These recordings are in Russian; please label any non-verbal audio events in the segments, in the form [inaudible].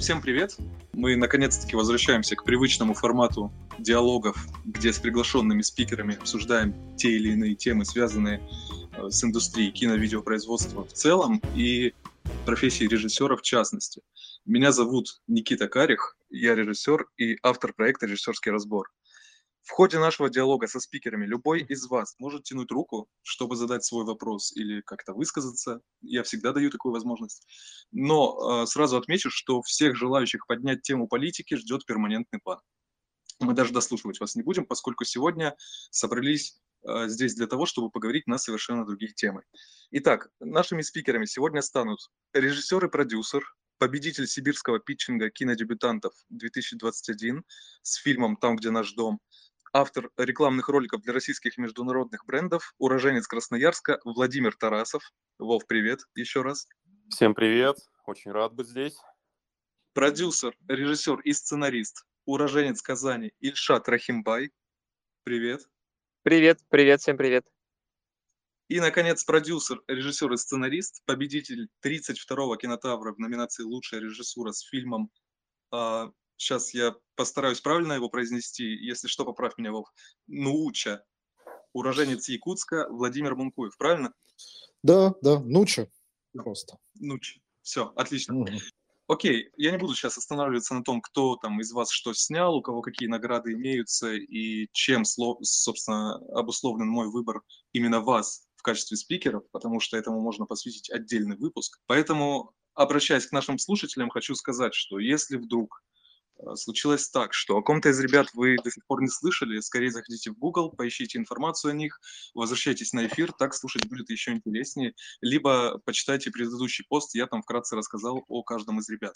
Всем привет! Мы наконец-таки возвращаемся к привычному формату диалогов, где с приглашенными спикерами обсуждаем те или иные темы, связанные э, с индустрией кино-видеопроизводства в целом и профессией режиссера в частности. Меня зовут Никита Карих, я режиссер и автор проекта «Режиссерский разбор». В ходе нашего диалога со спикерами любой из вас может тянуть руку, чтобы задать свой вопрос или как-то высказаться. Я всегда даю такую возможность. Но э, сразу отмечу, что всех желающих поднять тему политики ждет перманентный план. Мы даже дослушивать вас не будем, поскольку сегодня собрались э, здесь для того, чтобы поговорить на совершенно другие темы. Итак, нашими спикерами сегодня станут режиссер и продюсер, победитель сибирского питчинга кинодебютантов 2021 с фильмом «Там, где наш дом», автор рекламных роликов для российских международных брендов, уроженец Красноярска Владимир Тарасов. Вов, привет еще раз. Всем привет, очень рад быть здесь. Продюсер, режиссер и сценарист, уроженец Казани Ильшат Рахимбай. Привет. Привет, привет, всем привет. И, наконец, продюсер, режиссер и сценарист, победитель 32-го кинотавра в номинации «Лучшая режиссура» с фильмом а, сейчас я постараюсь правильно его произнести, если что, поправь меня, Вов, Нууча, уроженец Якутска Владимир Мункуев, правильно? Да, да, Нуча просто. Нуча, все, отлично. Угу. Окей, я не буду сейчас останавливаться на том, кто там из вас что снял, у кого какие награды имеются и чем, собственно, обусловлен мой выбор именно вас в качестве спикеров, потому что этому можно посвятить отдельный выпуск. Поэтому, обращаясь к нашим слушателям, хочу сказать, что если вдруг случилось так, что о ком-то из ребят вы до сих пор не слышали, скорее заходите в Google, поищите информацию о них, возвращайтесь на эфир, так слушать будет еще интереснее, либо почитайте предыдущий пост, я там вкратце рассказал о каждом из ребят.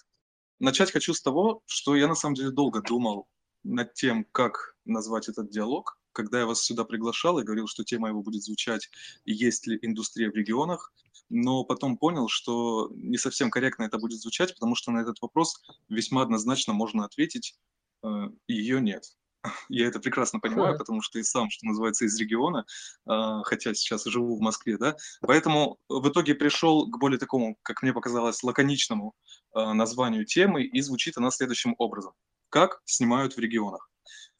Начать хочу с того, что я на самом деле долго думал над тем, как назвать этот диалог, когда я вас сюда приглашал и говорил, что тема его будет звучать «Есть ли индустрия в регионах?», но потом понял, что не совсем корректно это будет звучать, потому что на этот вопрос весьма однозначно можно ответить э, «ее нет». [laughs] Я это прекрасно понимаю, потому что и сам, что называется, из региона, э, хотя сейчас живу в Москве, да. Поэтому в итоге пришел к более такому, как мне показалось, лаконичному э, названию темы, и звучит она следующим образом. Как снимают в регионах?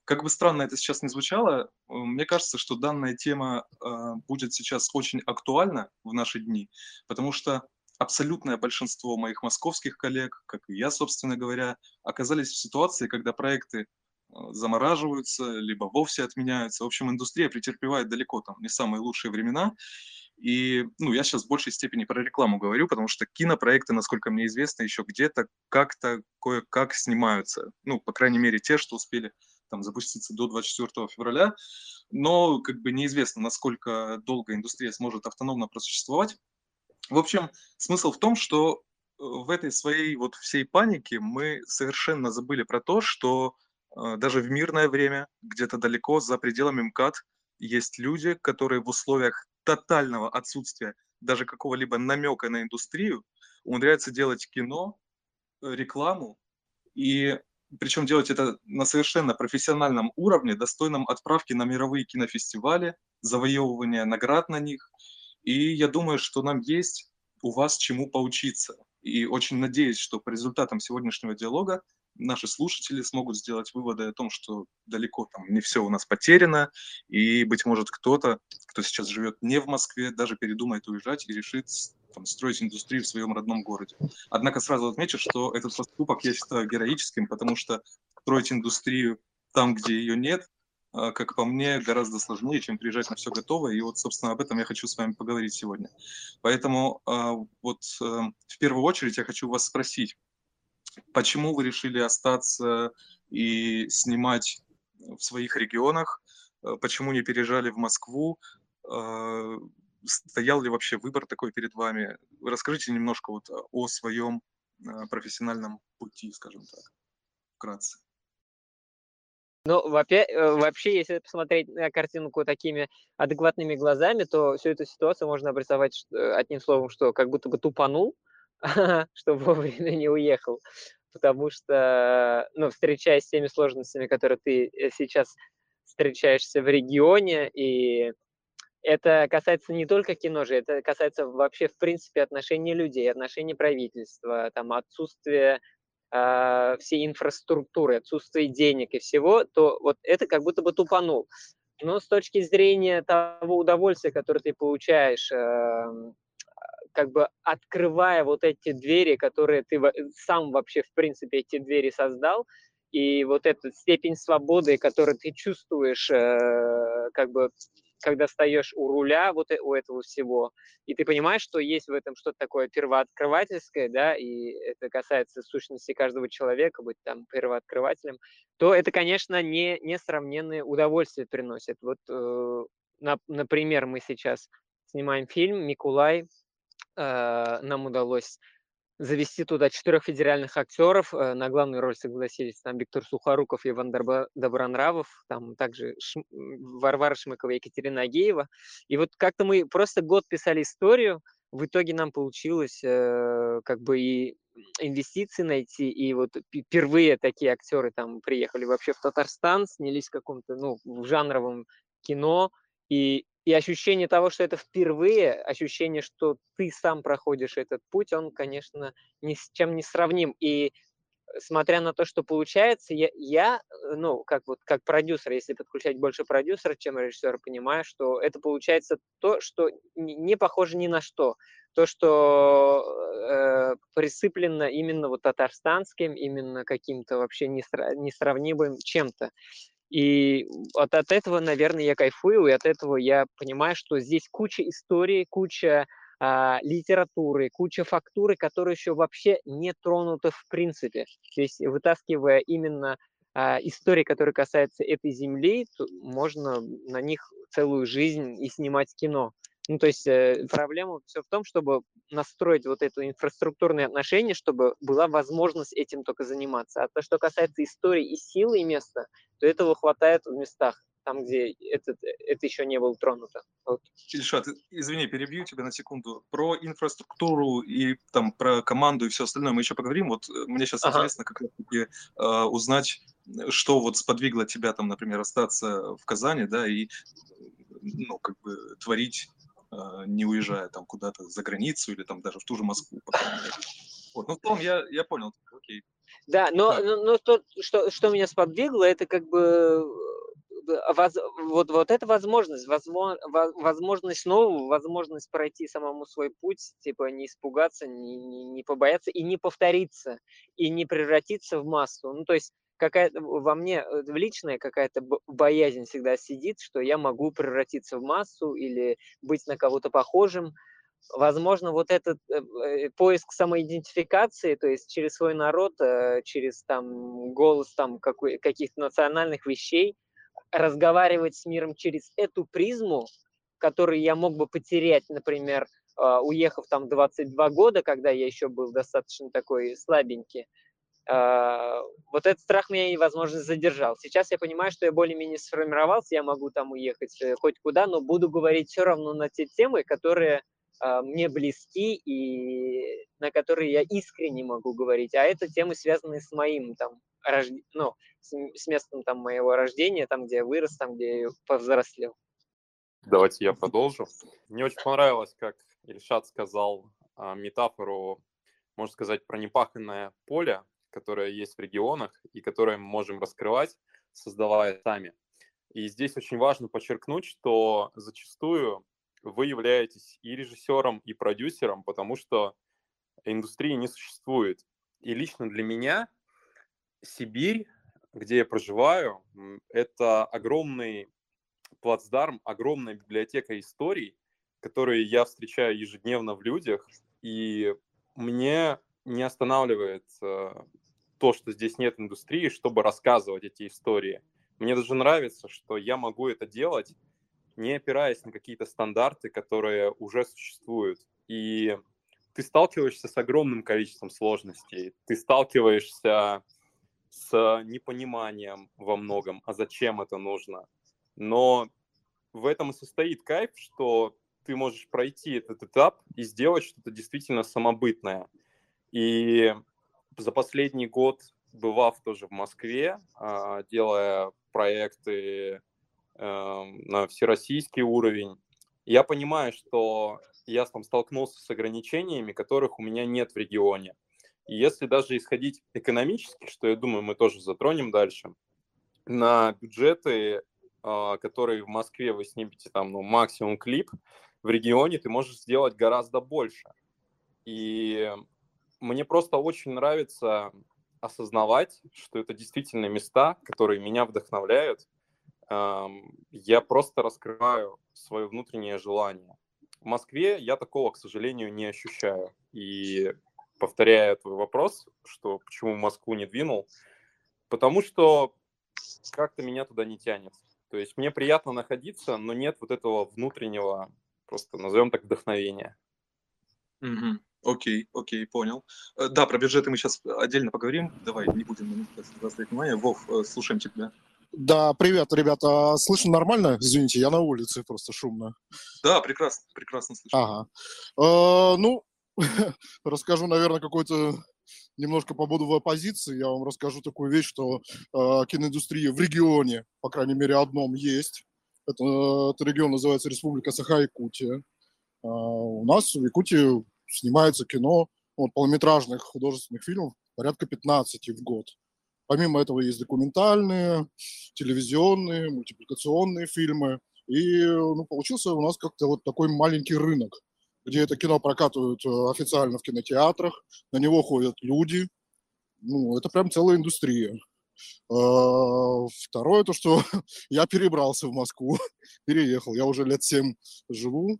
Как бы странно это сейчас не звучало, э, мне кажется, что данная тема э, будет сейчас очень актуальна в наши дни, потому что абсолютное большинство моих московских коллег, как и я, собственно говоря, оказались в ситуации, когда проекты э, замораживаются, либо вовсе отменяются. В общем, индустрия претерпевает далеко там не самые лучшие времена. И ну, я сейчас в большей степени про рекламу говорю, потому что кинопроекты, насколько мне известно, еще где-то как-то кое-как снимаются. Ну, по крайней мере, те, что успели там, запуститься до 24 февраля, но как бы неизвестно, насколько долго индустрия сможет автономно просуществовать. В общем, смысл в том, что э, в этой своей вот всей панике мы совершенно забыли про то, что э, даже в мирное время, где-то далеко за пределами МКАД, есть люди, которые в условиях тотального отсутствия даже какого-либо намека на индустрию умудряются делать кино, э, рекламу и причем делать это на совершенно профессиональном уровне, достойном отправки на мировые кинофестивали, завоевывания наград на них. И я думаю, что нам есть у вас чему поучиться. И очень надеюсь, что по результатам сегодняшнего диалога наши слушатели смогут сделать выводы о том, что далеко там не все у нас потеряно, и, быть может, кто-то, кто сейчас живет не в Москве, даже передумает уезжать и решит там, строить индустрию в своем родном городе. Однако сразу отмечу, что этот поступок я считаю героическим, потому что строить индустрию там, где ее нет, а, как по мне, гораздо сложнее, чем приезжать на все готовое. И вот, собственно, об этом я хочу с вами поговорить сегодня. Поэтому а, вот э, в первую очередь я хочу вас спросить, почему вы решили остаться и снимать в своих регионах, э, почему не переезжали в Москву, а, стоял ли вообще выбор такой перед вами? Расскажите немножко вот о своем а, профессиональном пути, скажем так, вкратце. Ну, э, вообще, если посмотреть на картинку такими адекватными глазами, то всю эту ситуацию можно обрисовать э, одним словом, что как будто бы тупанул, [laughs] чтобы вовремя не уехал. Потому что, ну, встречаясь с теми сложностями, которые ты э, сейчас встречаешься в регионе, и это касается не только кино же, это касается вообще, в принципе, отношений людей, отношений правительства, там, отсутствия э, всей инфраструктуры, отсутствие денег и всего, то вот это как будто бы тупанул. Но с точки зрения того удовольствия, которое ты получаешь, э, как бы открывая вот эти двери, которые ты сам вообще, в принципе, эти двери создал, и вот эта степень свободы, которую ты чувствуешь, э, как бы, когда стоишь у руля вот э, у этого всего, и ты понимаешь, что есть в этом что-то такое первооткрывательское, да, и это касается сущности каждого человека, быть там первооткрывателем, то это, конечно, не несравненное удовольствие приносит. Вот, э, на, например, мы сейчас снимаем фильм «Микулай», э, нам удалось завести туда четырех федеральных актеров. Э, на главную роль согласились там Виктор Сухоруков и Иван Добронравов, там также Шм... Варвара Шмыкова и Екатерина Агеева. И вот как-то мы просто год писали историю, в итоге нам получилось э, как бы и инвестиции найти, и вот впервые такие актеры там приехали вообще в Татарстан, снялись в каком-то, ну, в жанровом кино, и и ощущение того, что это впервые, ощущение, что ты сам проходишь этот путь, он, конечно, ни с чем не сравним. И смотря на то, что получается, я, я ну, как вот как продюсер, если подключать больше продюсера, чем режиссера, понимаю, что это получается то, что не похоже ни на что. То, что э, присыплено именно вот татарстанским, именно каким-то вообще несравнимым чем-то. И от, от этого, наверное, я кайфую, и от этого я понимаю, что здесь куча истории, куча а, литературы, куча фактуры, которые еще вообще не тронуты в принципе. То есть, вытаскивая именно а, истории, которые касаются этой земли, можно на них целую жизнь и снимать кино. Ну, то есть э, проблема все в том, чтобы настроить вот это инфраструктурные отношения, чтобы была возможность этим только заниматься. А то, что касается истории и силы и места, то этого хватает в местах, там, где это, это еще не было тронуто. Вот. Ильшат, извини, перебью тебя на секунду. Про инфраструктуру и там про команду и все остальное мы еще поговорим. Вот э, мне сейчас ага. интересно как раз-таки э, узнать, что вот сподвигло тебя там, например, остаться в Казани, да, и ну, как бы творить не уезжая там куда-то за границу или там даже в ту же Москву. Вот. Ну, в том я, я понял, окей. Да, но, но, но то, что, что меня сподвигло, это как бы э, воз, вот, вот эта возможность, возможно, возможность нового, возможность пройти самому свой путь, типа не испугаться, не, не, не побояться и не повториться, и не превратиться в массу. Ну, то есть какая-то во мне э, личная какая-то боязнь всегда сидит, что я могу превратиться в массу или быть на кого-то похожим. Возможно, вот этот э, э, поиск самоидентификации, то есть через свой народ, через там голос там каких-то национальных вещей, разговаривать с миром через эту призму, которую я мог бы потерять, например, уехав там 22 года, когда я еще был достаточно такой слабенький, а, вот этот страх меня, возможно, задержал. Сейчас я понимаю, что я более-менее сформировался, я могу там уехать э, хоть куда, но буду говорить все равно на те темы, которые а, мне близки и на которые я искренне могу говорить. А это темы, связанные с моим там, рож... ну, с, с местом там моего рождения, там, где я вырос, там, где я повзрослел. Давайте я продолжу. Мне очень понравилось, как Ильшат сказал а, метафору, можно сказать, про непаханное поле, которая есть в регионах и которые мы можем раскрывать, создавая сами. И здесь очень важно подчеркнуть, что зачастую вы являетесь и режиссером, и продюсером, потому что индустрии не существует. И лично для меня Сибирь, где я проживаю, это огромный плацдарм, огромная библиотека историй, которые я встречаю ежедневно в людях, и мне не останавливает э, то, что здесь нет индустрии, чтобы рассказывать эти истории. Мне даже нравится, что я могу это делать, не опираясь на какие-то стандарты, которые уже существуют. И ты сталкиваешься с огромным количеством сложностей, ты сталкиваешься с непониманием во многом, а зачем это нужно. Но в этом и состоит кайф, что ты можешь пройти этот этап и сделать что-то действительно самобытное. И за последний год, бывав тоже в Москве, а, делая проекты эм, на всероссийский уровень, я понимаю, что я там столкнулся с ограничениями, которых у меня нет в регионе. И если даже исходить экономически, что я думаю, мы тоже затронем дальше, на бюджеты, а, которые в Москве вы снимете там ну, максимум клип, в регионе ты можешь сделать гораздо больше. И мне просто очень нравится осознавать, что это действительно места, которые меня вдохновляют. Я просто раскрываю свое внутреннее желание. В Москве я такого, к сожалению, не ощущаю. И повторяя твой вопрос, что почему Москву не двинул, потому что как-то меня туда не тянет. То есть мне приятно находиться, но нет вот этого внутреннего, просто назовем так, вдохновения. Угу. Окей, окей, понял. Э, да, про бюджеты мы сейчас отдельно поговорим. Давай, не будем заострять внимание. Вов, э, слушаем тебя. Да, привет, ребята. Слышно нормально? Извините, я на улице, просто шумно. Да, прекрасно, прекрасно слышно. Ага. Э, ну, [laughs] расскажу, наверное, какой-то немножко побуду в оппозиции. Я вам расскажу такую вещь, что э, киноиндустрия в регионе, по крайней мере, одном есть. Это, это регион называется Республика Саха-Якутия. Э, у нас в Якутии снимается кино, вот, полнометражных художественных фильмов порядка 15 в год. Помимо этого есть документальные, телевизионные, мультипликационные фильмы. И ну, получился у нас как-то вот такой маленький рынок, где это кино прокатывают э, официально в кинотеатрах, на него ходят люди. Ну, это прям целая индустрия. А, второе, то, что [laughs] я перебрался в Москву, [laughs] переехал. Я уже лет семь живу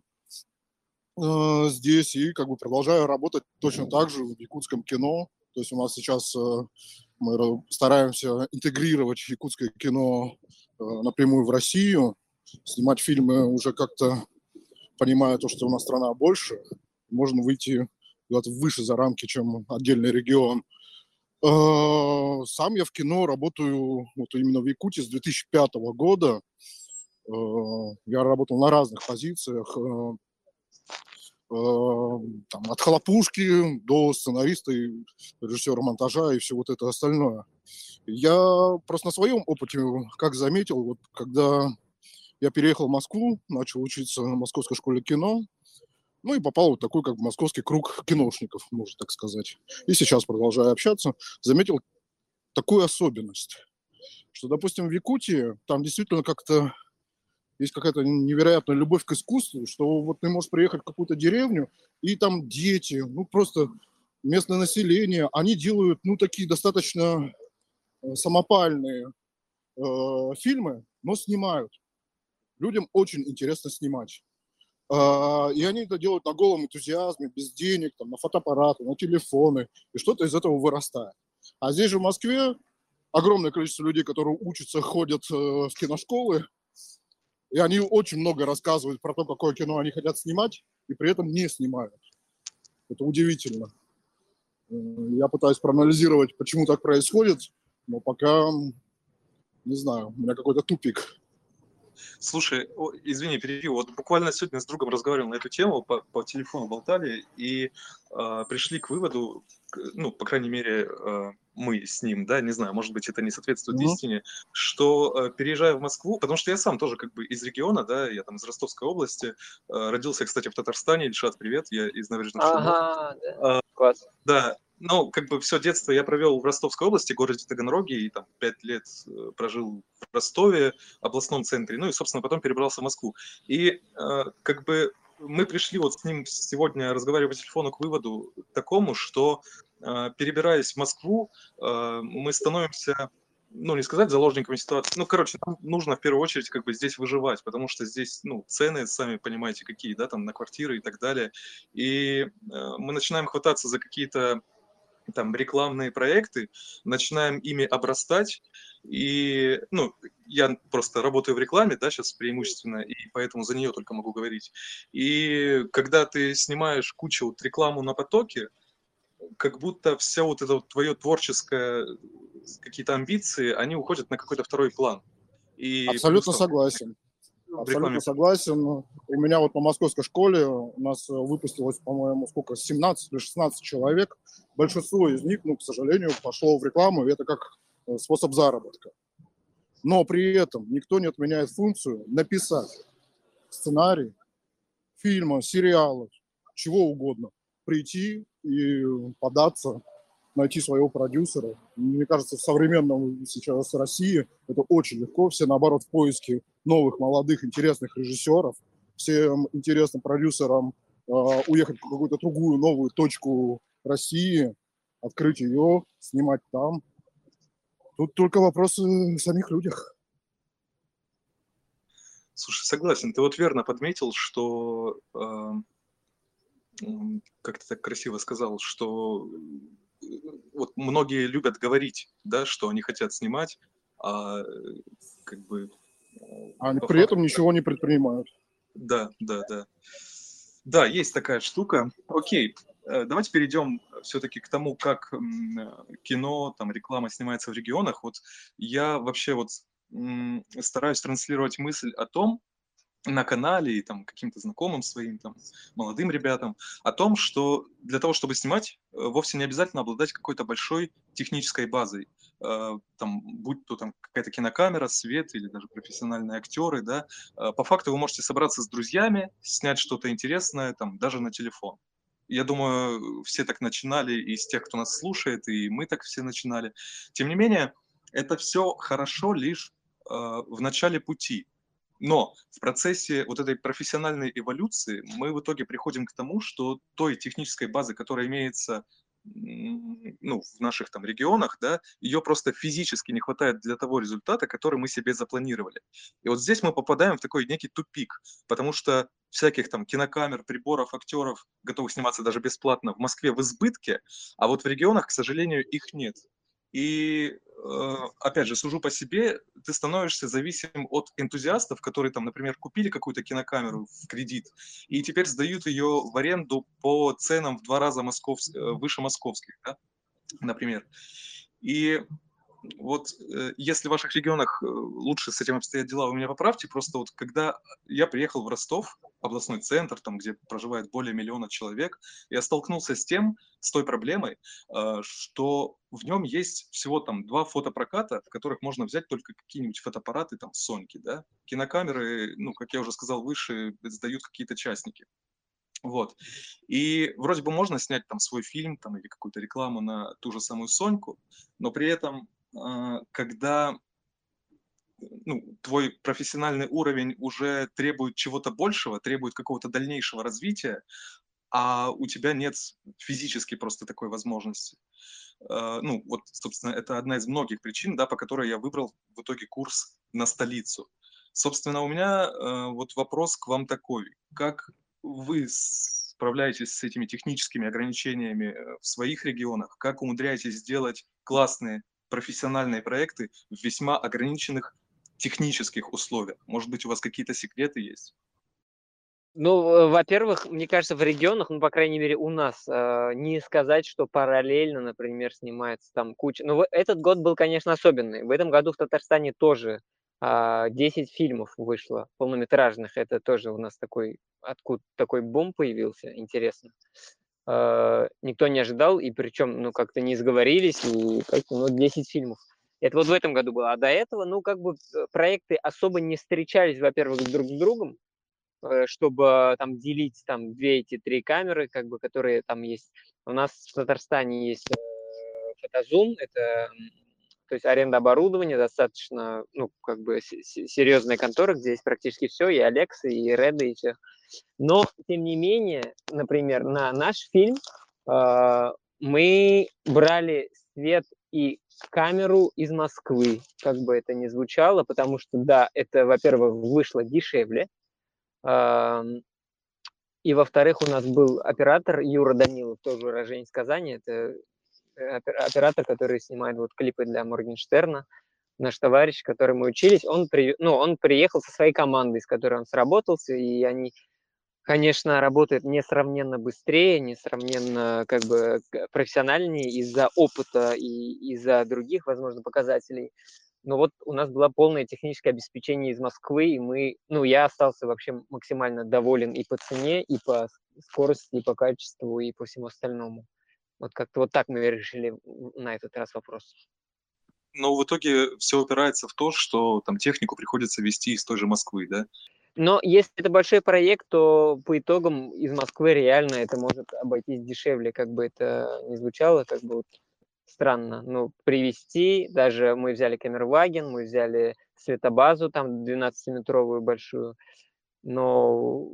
э, здесь и как бы продолжаю работать точно так же в якутском кино. То есть у нас сейчас э, мы стараемся интегрировать якутское кино напрямую в Россию, снимать фильмы уже как-то понимая то, что у нас страна больше, можно выйти куда-то выше за рамки, чем отдельный регион. Э, сам я в кино работаю вот именно в Якутии с 2005 года. Э, я работал на разных позициях, э, там, от хлопушки до сценариста и режиссера монтажа и все вот это остальное. Я просто на своем опыте, как заметил, вот когда я переехал в Москву, начал учиться в Московской школе кино, ну и попал в такой как бы московский круг киношников, можно так сказать. И сейчас, продолжая общаться, заметил такую особенность, что, допустим, в Якутии там действительно как-то есть какая-то невероятная любовь к искусству, что вот ты можешь приехать в какую-то деревню, и там дети, ну просто местное население, они делают, ну, такие достаточно э, самопальные э, фильмы, но снимают людям очень интересно снимать. А, и они это делают на голом энтузиазме, без денег, там, на фотоаппараты, на телефоны, и что-то из этого вырастает. А здесь же в Москве огромное количество людей, которые учатся, ходят э, в киношколы, и они очень много рассказывают про то, какое кино они хотят снимать, и при этом не снимают. Это удивительно. Э, я пытаюсь проанализировать, почему так происходит, но пока, не знаю, у меня какой-то тупик. Слушай, о, извини, перебью. Вот буквально сегодня с другом разговаривал на эту тему, по, по телефону болтали, и э, пришли к выводу, ну, по крайней мере, э, мы с ним, да, не знаю, может быть, это не соответствует mm-hmm. истине, что э, переезжая в Москву, потому что я сам тоже как бы из региона, да, я там из Ростовской области, э, родился, кстати, в Татарстане, Ильшат, привет, я из набережных Ага, да. Э, Класс. Да, ну, как бы все детство я провел в Ростовской области, городе Таганроге, и там пять лет э, прожил в Ростове, областном центре, ну и, собственно, потом перебрался в Москву. И э, как бы мы пришли вот с ним сегодня, разговаривая по телефону, к выводу такому, что перебираясь в Москву, э, мы становимся ну, не сказать заложниками ситуации. Ну, короче, нам нужно в первую очередь как бы здесь выживать, потому что здесь, ну, цены, сами понимаете, какие, да, там, на квартиры и так далее. И э, мы начинаем хвататься за какие-то там рекламные проекты, начинаем ими обрастать, и, ну, я просто работаю в рекламе, да, сейчас преимущественно, и поэтому за нее только могу говорить. И когда ты снимаешь кучу вот рекламу на потоке, как будто все вот это вот твое творческое, какие-то амбиции, они уходят на какой-то второй план. И Абсолютно просто... согласен. Абсолютно согласен. У меня вот по московской школе у нас выпустилось, по-моему, сколько, 17 или 16 человек. Большинство из них, ну, к сожалению, пошло в рекламу, и это как э, способ заработка. Но при этом никто не отменяет функцию написать сценарий фильма, сериала, чего угодно. Прийти и податься найти своего продюсера. Мне кажется, в современном сейчас России это очень легко. Все, наоборот, в поиске новых, молодых, интересных режиссеров. Всем интересным продюсерам э, уехать в какую-то другую новую точку России, открыть ее, снимать там. Тут только вопросы в самих людях. Слушай, согласен. Ты вот верно подметил, что э, как ты так красиво сказал, что э, вот многие любят говорить, да, что они хотят снимать, а как бы... А при факту, этом ничего не предпринимают. Да, да, да. Да, есть такая штука. Окей, э, давайте перейдем все-таки к тому, как кино, там, реклама снимается в регионах. Вот я вообще вот стараюсь транслировать мысль о том, на канале и там каким-то знакомым своим, там, молодым ребятам, о том, что для того, чтобы снимать, э, вовсе не обязательно обладать какой-то большой технической базой. Э, там, будь то там какая-то кинокамера, свет или даже профессиональные актеры, да. Э, по факту вы можете собраться с друзьями, снять что-то интересное, там, даже на телефон. Я думаю, все так начинали, из тех, кто нас слушает, и мы так все начинали. Тем не менее, это все хорошо лишь в начале пути но в процессе вот этой профессиональной эволюции мы в итоге приходим к тому, что той технической базы, которая имеется ну, в наших там регионах, да, ее просто физически не хватает для того результата, который мы себе запланировали. И вот здесь мы попадаем в такой некий тупик, потому что всяких там кинокамер, приборов, актеров, готовых сниматься даже бесплатно в Москве в избытке, а вот в регионах, к сожалению, их нет. И Э, опять же, сужу по себе, ты становишься зависим от энтузиастов, которые там, например, купили какую-то кинокамеру в кредит и теперь сдают ее в аренду по ценам в два раза москов... Э, выше московских, да, например. И вот э, если в ваших регионах э, лучше с этим обстоят дела, вы меня поправьте. Просто вот когда я приехал в Ростов, областной центр, там, где проживает более миллиона человек, я столкнулся с тем, с той проблемой, э, что в нем есть всего там два фотопроката, в которых можно взять только какие-нибудь фотоаппараты, там, Соньки, да. Кинокамеры, ну, как я уже сказал выше, сдают какие-то частники. Вот. И вроде бы можно снять там свой фильм там, или какую-то рекламу на ту же самую Соньку, но при этом когда ну, твой профессиональный уровень уже требует чего-то большего, требует какого-то дальнейшего развития, а у тебя нет физически просто такой возможности. А, ну, вот, собственно, это одна из многих причин, да, по которой я выбрал в итоге курс на столицу. Собственно, у меня а, вот вопрос к вам такой. Как вы справляетесь с этими техническими ограничениями э, в своих регионах? Как умудряетесь сделать классные профессиональные проекты в весьма ограниченных технических условиях? Может быть, у вас какие-то секреты есть? Ну, э, во-первых, мне кажется, в регионах, ну, по крайней мере, у нас, э, не сказать, что параллельно, например, снимается там куча. Ну, этот год был, конечно, особенный. В этом году в Татарстане тоже э, 10 фильмов вышло полнометражных. Это тоже у нас такой, откуда такой бум появился, интересно. Никто не ожидал, и причем, ну, как-то не сговорились, и как-то, ну, 10 фильмов. Это вот в этом году было. А до этого, ну, как бы э, проекты особо не встречались, во-первых, друг с другом, э, чтобы там делить там две эти три камеры, как бы, которые там есть. У нас в Татарстане есть фотозум, это то есть аренда оборудования достаточно, ну, как бы серьезная контора, где есть практически все, и Алекс, и Реды, и все. Но, тем не менее, например, на наш фильм э, мы брали свет и камеру из Москвы, как бы это ни звучало, потому что, да, это, во-первых, вышло дешевле, э, и, во-вторых, у нас был оператор Юра Данилов, тоже уроженец Казани, это оператор, который снимает вот клипы для Моргенштерна, наш товарищ, который мы учились, он, при, ну, он приехал со своей командой, с которой он сработался, и они конечно, работает несравненно быстрее, несравненно как бы профессиональнее из-за опыта и из-за других, возможно, показателей. Но вот у нас было полное техническое обеспечение из Москвы, и мы, ну, я остался вообще максимально доволен и по цене, и по скорости, и по качеству, и по всему остальному. Вот как-то вот так мы решили на этот раз вопрос. Но в итоге все упирается в то, что там технику приходится вести из той же Москвы, да? Но если это большой проект, то по итогам из Москвы реально это может обойтись дешевле, как бы это ни звучало, как бы вот странно, ну, привести. Даже мы взяли камерваген, мы взяли светобазу, там 12-метровую большую. Но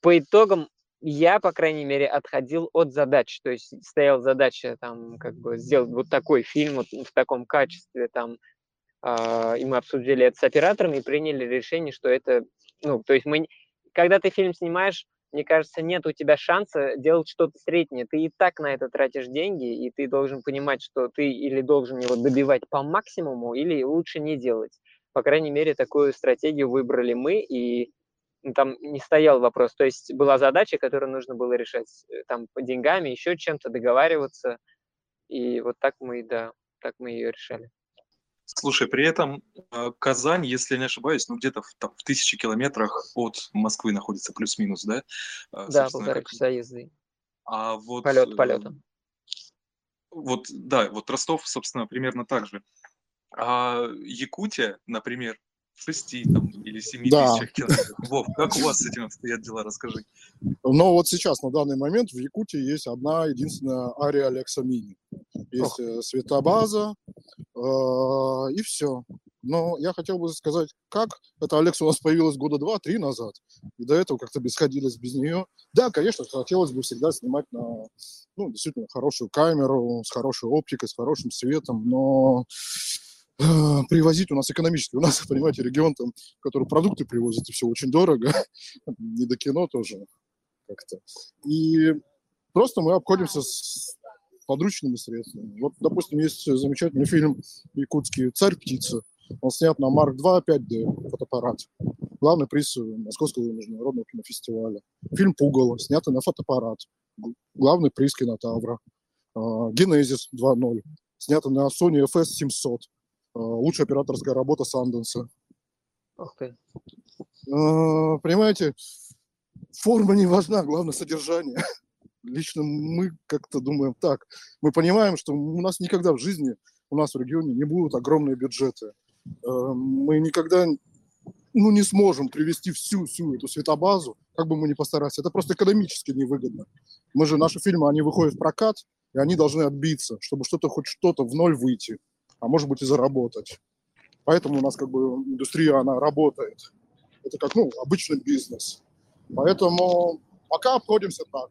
по итогам я, по крайней мере, отходил от задач. То есть стояла задача там как бы сделать вот такой фильм вот в таком качестве там. Э, и мы обсудили это с операторами и приняли решение, что это, ну, то есть мы, когда ты фильм снимаешь, мне кажется, нет у тебя шанса делать что-то среднее. Ты и так на это тратишь деньги, и ты должен понимать, что ты или должен его добивать по максимуму, или лучше не делать. По крайней мере, такую стратегию выбрали мы, и там не стоял вопрос. То есть была задача, которую нужно было решать э, там по деньгами, еще чем-то договариваться. И вот так мы, да, так мы ее решали. Слушай, при этом э, Казань, если не ошибаюсь, ну где-то в, там, в тысячи километрах от Москвы находится плюс-минус, да? Э, да, полтора как... часа езды. А вот... Полет полетом. Вот, да, вот Ростов, собственно, примерно так же. А Якутия, например, 6 там, или 7 да. тысячах километров. Вов, как у вас с этим обстоят дела, расскажи. Ну вот сейчас, на данный момент, в Якутии есть одна единственная Ария Алекса Мини. Есть Ох. Э, светобаза, э, и все. Но я хотел бы сказать, как эта Алекса у нас появилась года два-три назад, и до этого как-то бесходилось без нее. Да, конечно, хотелось бы всегда снимать на, ну, действительно, хорошую камеру, с хорошей оптикой, с хорошим светом, но привозить у нас экономически. У нас, [laughs] понимаете, регион, там, который продукты привозит, и все очень дорого. [laughs] Не до кино тоже как-то. И просто мы обходимся с подручными средствами. Вот, допустим, есть замечательный фильм якутский «Царь птица». Он снят на Марк 2 5D фотоаппарат. Главный приз Московского международного кинофестиваля. Фильм «Пугало», снятый на фотоаппарат. Главный приз кинотавра. А, «Генезис 2.0», снятый на Sony FS700. А, лучшая операторская работа Санденса. Ох ты. А, понимаете, форма не важна, главное содержание [laughs] лично мы как-то думаем так. Мы понимаем, что у нас никогда в жизни, у нас в регионе не будут огромные бюджеты. Эм, мы никогда ну, не сможем привести всю, всю эту светобазу, как бы мы ни постарались. Это просто экономически невыгодно. Мы же, наши фильмы, они выходят в прокат, и они должны отбиться, чтобы что-то, хоть что-то в ноль выйти, а может быть и заработать. Поэтому у нас как бы индустрия, она работает. Это как, ну, обычный бизнес. Поэтому пока обходимся так.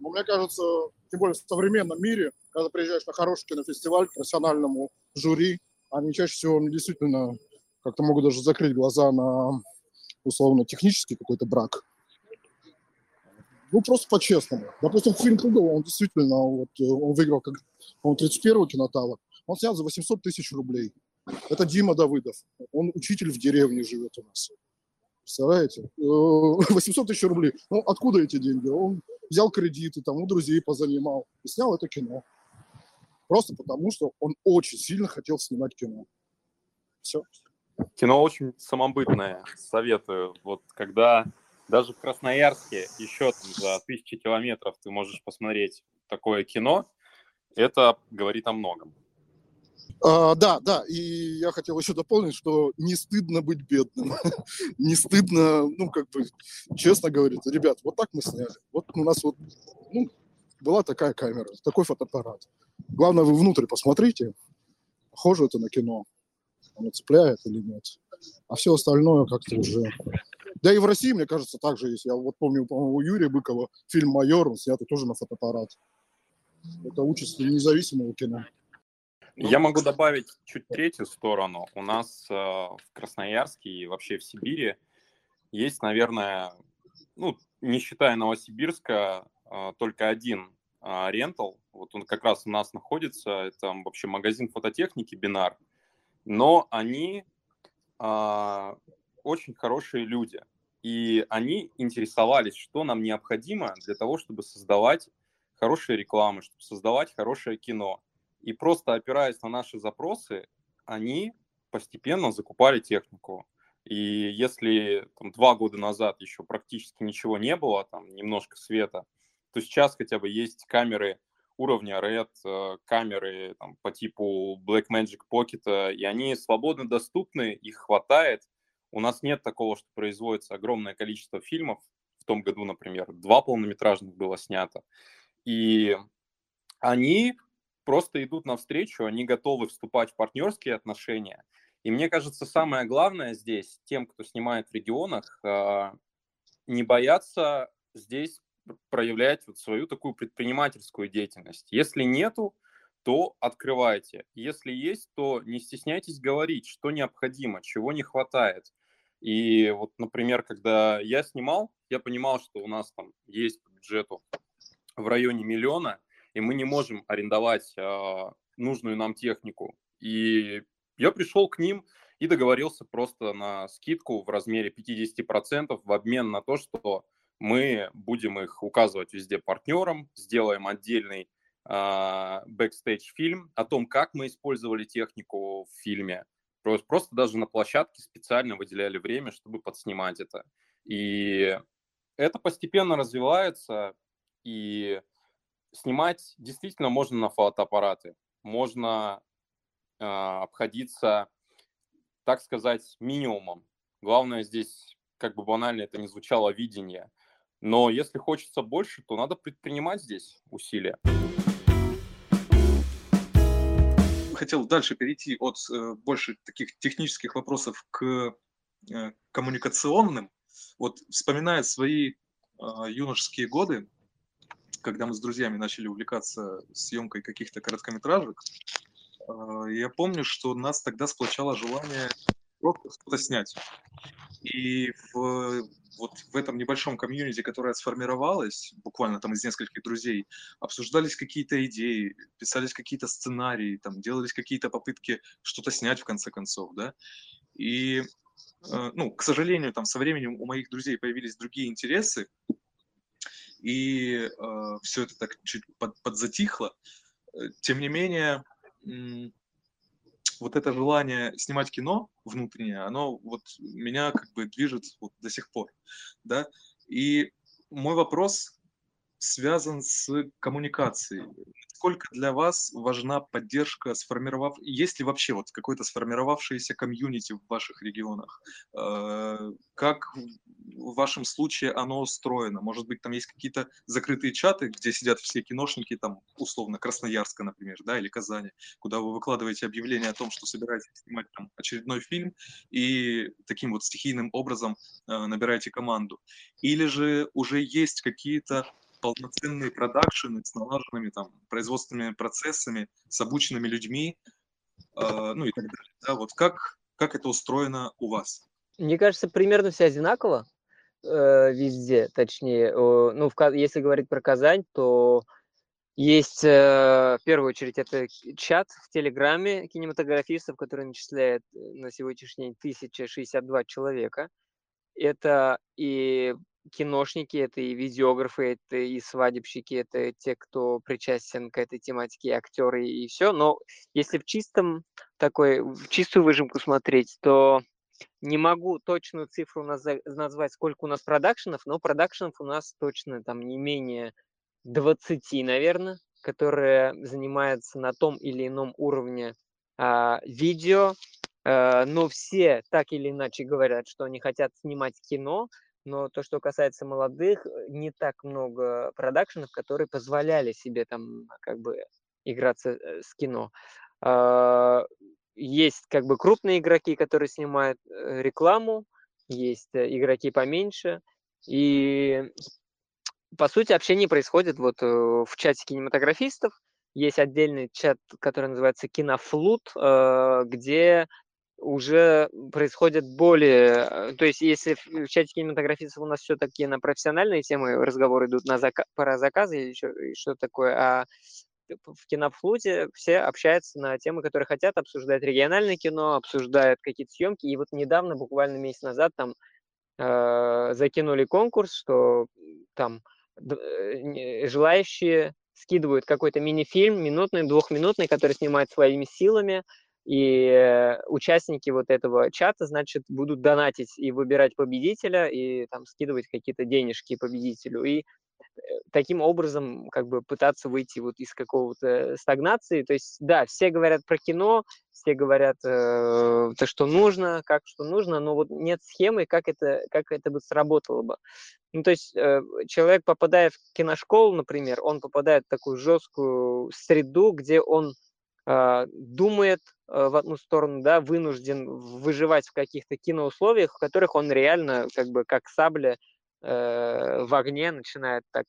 Но мне кажется, тем более в современном мире, когда приезжаешь на хороший кинофестиваль к профессиональному жюри, они чаще всего действительно как-то могут даже закрыть глаза на условно технический какой-то брак. Ну, просто по-честному. Допустим, фильм Пугало, он действительно, вот, он выиграл, как, он 31-го кинотавра. Он снят за 800 тысяч рублей. Это Дима Давыдов. Он учитель в деревне живет у нас. Представляете? 800 э, [laughs] тысяч рублей. Ну, откуда эти деньги? Он взял кредиты, там, у друзей позанимал и снял это кино. Просто потому, что он очень сильно хотел снимать кино. Все. Кино очень самобытное, советую. Вот когда даже в Красноярске еще там, за тысячи километров ты можешь посмотреть такое кино, это говорит о многом. А, да, да, и я хотел еще дополнить, что не стыдно быть бедным, [laughs] не стыдно, ну, как бы, честно говорить, ребят, вот так мы сняли, вот у нас вот, ну, была такая камера, такой фотоаппарат. Главное, вы внутрь посмотрите, похоже это на кино, оно цепляет или нет. А все остальное как-то уже... Да и в России, мне кажется, так же есть. Я вот помню, по-моему, у Юрия Быкова фильм «Майор», он снятый тоже на фотоаппарат. Это участь независимого кино. Ну, Я могу добавить чуть третью сторону. У нас э, в Красноярске и вообще в Сибири есть, наверное, ну, не считая Новосибирска, э, только один э, рентал. Вот он как раз у нас находится. Это вообще магазин фототехники Бинар. Но они э, очень хорошие люди. И они интересовались, что нам необходимо для того, чтобы создавать хорошие рекламы, чтобы создавать хорошее кино. И просто опираясь на наши запросы, они постепенно закупали технику. И если там, два года назад еще практически ничего не было, там немножко света, то сейчас хотя бы есть камеры уровня Red, э, камеры там, по типу Blackmagic Pocket, и они свободно доступны, их хватает. У нас нет такого, что производится огромное количество фильмов. В том году, например, два полнометражных было снято. И они просто идут навстречу, они готовы вступать в партнерские отношения. И мне кажется, самое главное здесь тем, кто снимает в регионах, а, не бояться здесь проявлять вот свою такую предпринимательскую деятельность. Если нету, то открывайте. Если есть, то не стесняйтесь говорить, что необходимо, чего не хватает. И вот, например, когда я снимал, я понимал, что у нас там есть по бюджету в районе миллиона, и мы не можем арендовать э, нужную нам технику. И я пришел к ним и договорился просто на скидку в размере 50% в обмен на то, что мы будем их указывать везде партнерам, сделаем отдельный бэкстейдж-фильм о том, как мы использовали технику в фильме. Просто, просто даже на площадке специально выделяли время, чтобы подснимать это. И это постепенно развивается, и снимать действительно можно на фотоаппараты. Можно э, обходиться, так сказать, минимумом. Главное здесь, как бы банально это не звучало, видение. Но если хочется больше, то надо предпринимать здесь усилия хотел дальше перейти от э, больше таких технических вопросов к э, коммуникационным. Вот вспоминая свои э, юношеские годы, когда мы с друзьями начали увлекаться съемкой каких-то короткометражек, э, я помню, что нас тогда сплочало желание что-то снять. И в вот в этом небольшом комьюнити, которое сформировалось, буквально там из нескольких друзей, обсуждались какие-то идеи, писались какие-то сценарии, там делались какие-то попытки что-то снять в конце концов, да. И, э, ну, к сожалению, там со временем у моих друзей появились другие интересы, и э, все это так чуть под, подзатихло. Э, тем не менее, вот это желание снимать кино внутреннее, оно вот меня как бы движет вот до сих пор, да. И мой вопрос связан с коммуникацией. Насколько для вас важна поддержка сформировав... Есть ли вообще вот какое-то сформировавшееся комьюнити в ваших регионах? Э, как в вашем случае оно устроено? Может быть, там есть какие-то закрытые чаты, где сидят все киношники, там, условно, Красноярска, например, да, или Казани, куда вы выкладываете объявление о том, что собираетесь снимать там очередной фильм, и таким вот стихийным образом э, набираете команду. Или же уже есть какие-то полноценные продакшены с налаженными там производственными процессами, с обученными людьми, э, ну и так далее. Да, вот как, как это устроено у вас? Мне кажется, примерно все одинаково э, везде, точнее. Э, ну, в, если говорить про Казань, то есть, э, в первую очередь, это чат в Телеграме кинематографистов, который начисляет э, на сегодняшний день 1062 человека. Это и киношники, это и видеографы, это и свадебщики, это те, кто причастен к этой тематике, и актеры, и все. Но если в чистом такой, в чистую выжимку смотреть, то не могу точную цифру назвать, сколько у нас продакшенов, но продакшенов у нас точно там не менее 20, наверное, которые занимаются на том или ином уровне а, видео, а, но все так или иначе говорят, что они хотят снимать кино, но то, что касается молодых, э, не так много продакшенов, которые позволяли себе там как бы играться э, с кино. А, есть как бы крупные игроки, которые снимают э, рекламу, есть игроки поменьше, и по сути общение происходит вот в чате кинематографистов, есть отдельный чат, который называется Кинофлут, где уже происходят более... Э, то есть если в чате кинематографистов у нас все-таки на профессиональные темы разговоры идут на зака... про заказы или еще, что такое, а в кинофлуте все общаются на темы, которые хотят, обсуждают региональное кино, обсуждают какие-то съемки. И вот недавно, буквально месяц назад, там э, закинули конкурс, что там э, желающие скидывают какой-то мини-фильм, минутный, двухминутный, который снимают своими силами, и участники вот этого чата, значит, будут донатить и выбирать победителя, и там скидывать какие-то денежки победителю. И таким образом как бы пытаться выйти вот из какого-то стагнации. То есть, да, все говорят про кино, все говорят э, то, что нужно, как что нужно, но вот нет схемы, как это, как это бы сработало бы. Ну, то есть э, человек попадает в киношколу, например, он попадает в такую жесткую среду, где он э, думает э, в одну сторону, да, вынужден выживать в каких-то киноусловиях, в которых он реально как бы как сабля э, в огне начинает так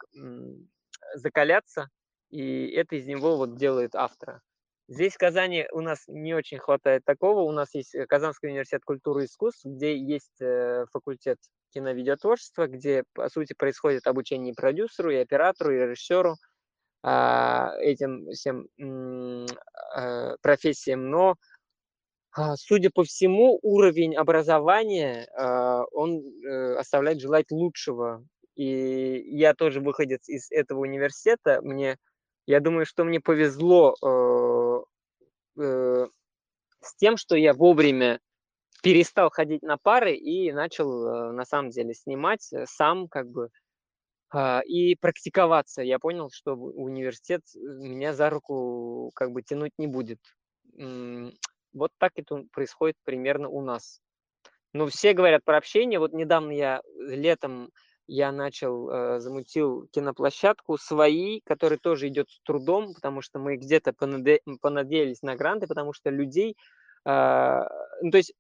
закаляться, и это из него вот делает автора. Здесь в Казани у нас не очень хватает такого. У нас есть э, Казанский университет культуры и искусств, где есть факультет киновидеотворчества, где, по сути, происходит обучение и продюсеру, и оператору, и режиссеру а, этим всем э, профессиям. Но а, судя по всему, уровень образования, а, он э, оставляет желать лучшего. И я тоже выходец из этого университета. Мне, я думаю, что мне повезло э, э, с тем, что я вовремя перестал ходить на пары и начал на самом деле снимать сам как бы а, и практиковаться. Я понял, что университет меня за руку как бы тянуть не будет. [tsk] Вот так это происходит примерно у нас. Но все говорят про общение. Вот недавно я летом я начал, э, замутил киноплощадку свои, который тоже идет с трудом, потому что мы где-то понаде- понадеялись на гранты, потому что людей, э, ну, то есть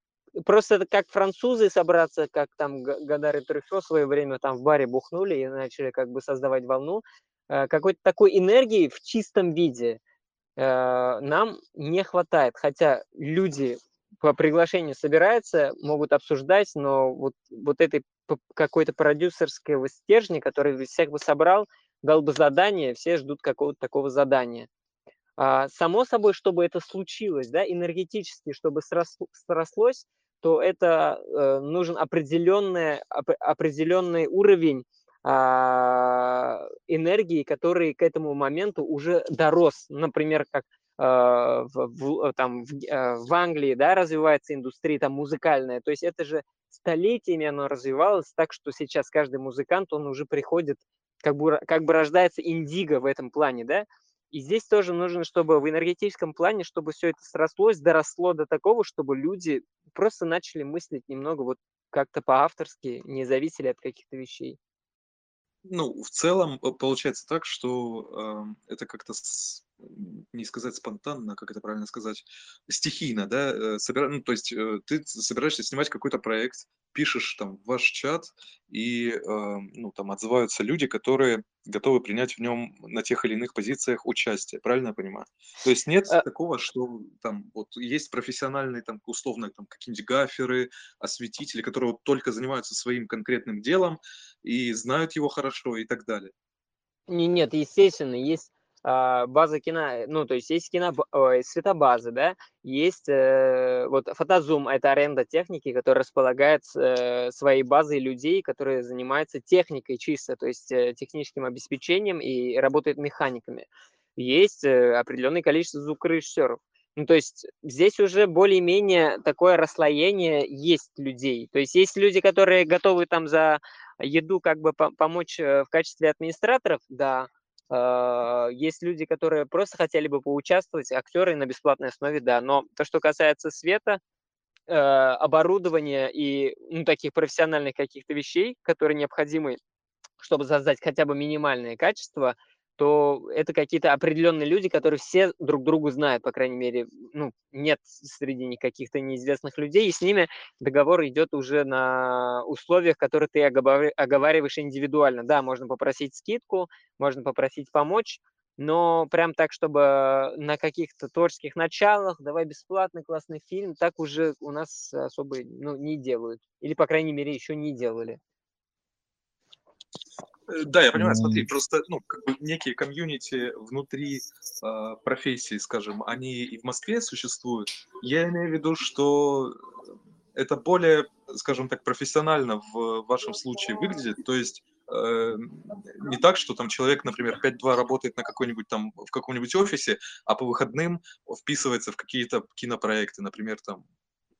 просто как французы собраться, как там Гадар и Трюфо в свое время там в баре бухнули и начали как бы создавать волну, э, какой-то такой энергии в чистом виде, Э, нам не хватает. Хотя люди по приглашению собираются, могут обсуждать, но вот, вот этой какой-то продюсерской стержни, который всех бы собрал, дал бы задание, все ждут какого-то такого задания. А, само собой, чтобы это случилось, да, энергетически, чтобы срослось, то это э, нужен определенный, определенный уровень а, энергии, который к этому моменту уже дорос. Например, как а, в, в, там, в, а, в Англии да, развивается индустрия там, музыкальная. То есть это же столетиями оно развивалось так, что сейчас каждый музыкант, он уже приходит, как бы, как бы рождается индиго в этом плане, да, и здесь тоже нужно, чтобы в энергетическом плане, чтобы все это срослось, доросло до такого, чтобы люди просто начали мыслить немного вот как-то по-авторски, не зависели от каких-то вещей. Ну, в целом э, получается так, что э, это как-то не сказать спонтанно, как это правильно сказать, стихийно, да, э, собира... ну, то есть э, ты собираешься снимать какой-то проект, пишешь там в ваш чат, и, э, ну, там отзываются люди, которые готовы принять в нем на тех или иных позициях участие, правильно я понимаю? То есть нет а... такого, что там вот есть профессиональные там условно там какие-нибудь гаферы, осветители, которые вот только занимаются своим конкретным делом и знают его хорошо и так далее. Нет, естественно, есть база кино, ну, то есть есть кино, ой, светобазы, да, есть э, вот фотозум, это аренда техники, которая располагает э, своей базой людей, которые занимаются техникой чисто, то есть э, техническим обеспечением и работают механиками. Есть э, определенное количество звукорежиссеров. Ну, то есть здесь уже более-менее такое расслоение есть людей. То есть есть люди, которые готовы там за еду как бы помочь э, в качестве администраторов, да, а, есть люди, которые просто хотели бы поучаствовать, актеры на бесплатной основе, да. Но то, что касается света, э, оборудования и ну, таких профессиональных каких-то вещей, которые необходимы, чтобы создать хотя бы минимальное качество, то это какие-то определенные люди, которые все друг другу знают, по крайней мере, ну, нет среди них каких-то неизвестных людей, и с ними договор идет уже на условиях, которые ты оговариваешь индивидуально. Да, можно попросить скидку, можно попросить помочь, но прям так, чтобы на каких-то творческих началах, давай бесплатный классный фильм, так уже у нас особо ну, не делают. Или, по крайней мере, еще не делали. Э, да, я понимаю, смотри, просто ну, как бы некие комьюнити внутри э, профессии, скажем, они и в Москве существуют. Я имею в виду, что это более, скажем так, профессионально в вашем случае выглядит. То есть э, не так, что там человек, например, 5-2 работает на какой-нибудь там в каком-нибудь офисе, а по выходным вписывается в какие-то кинопроекты, например, там,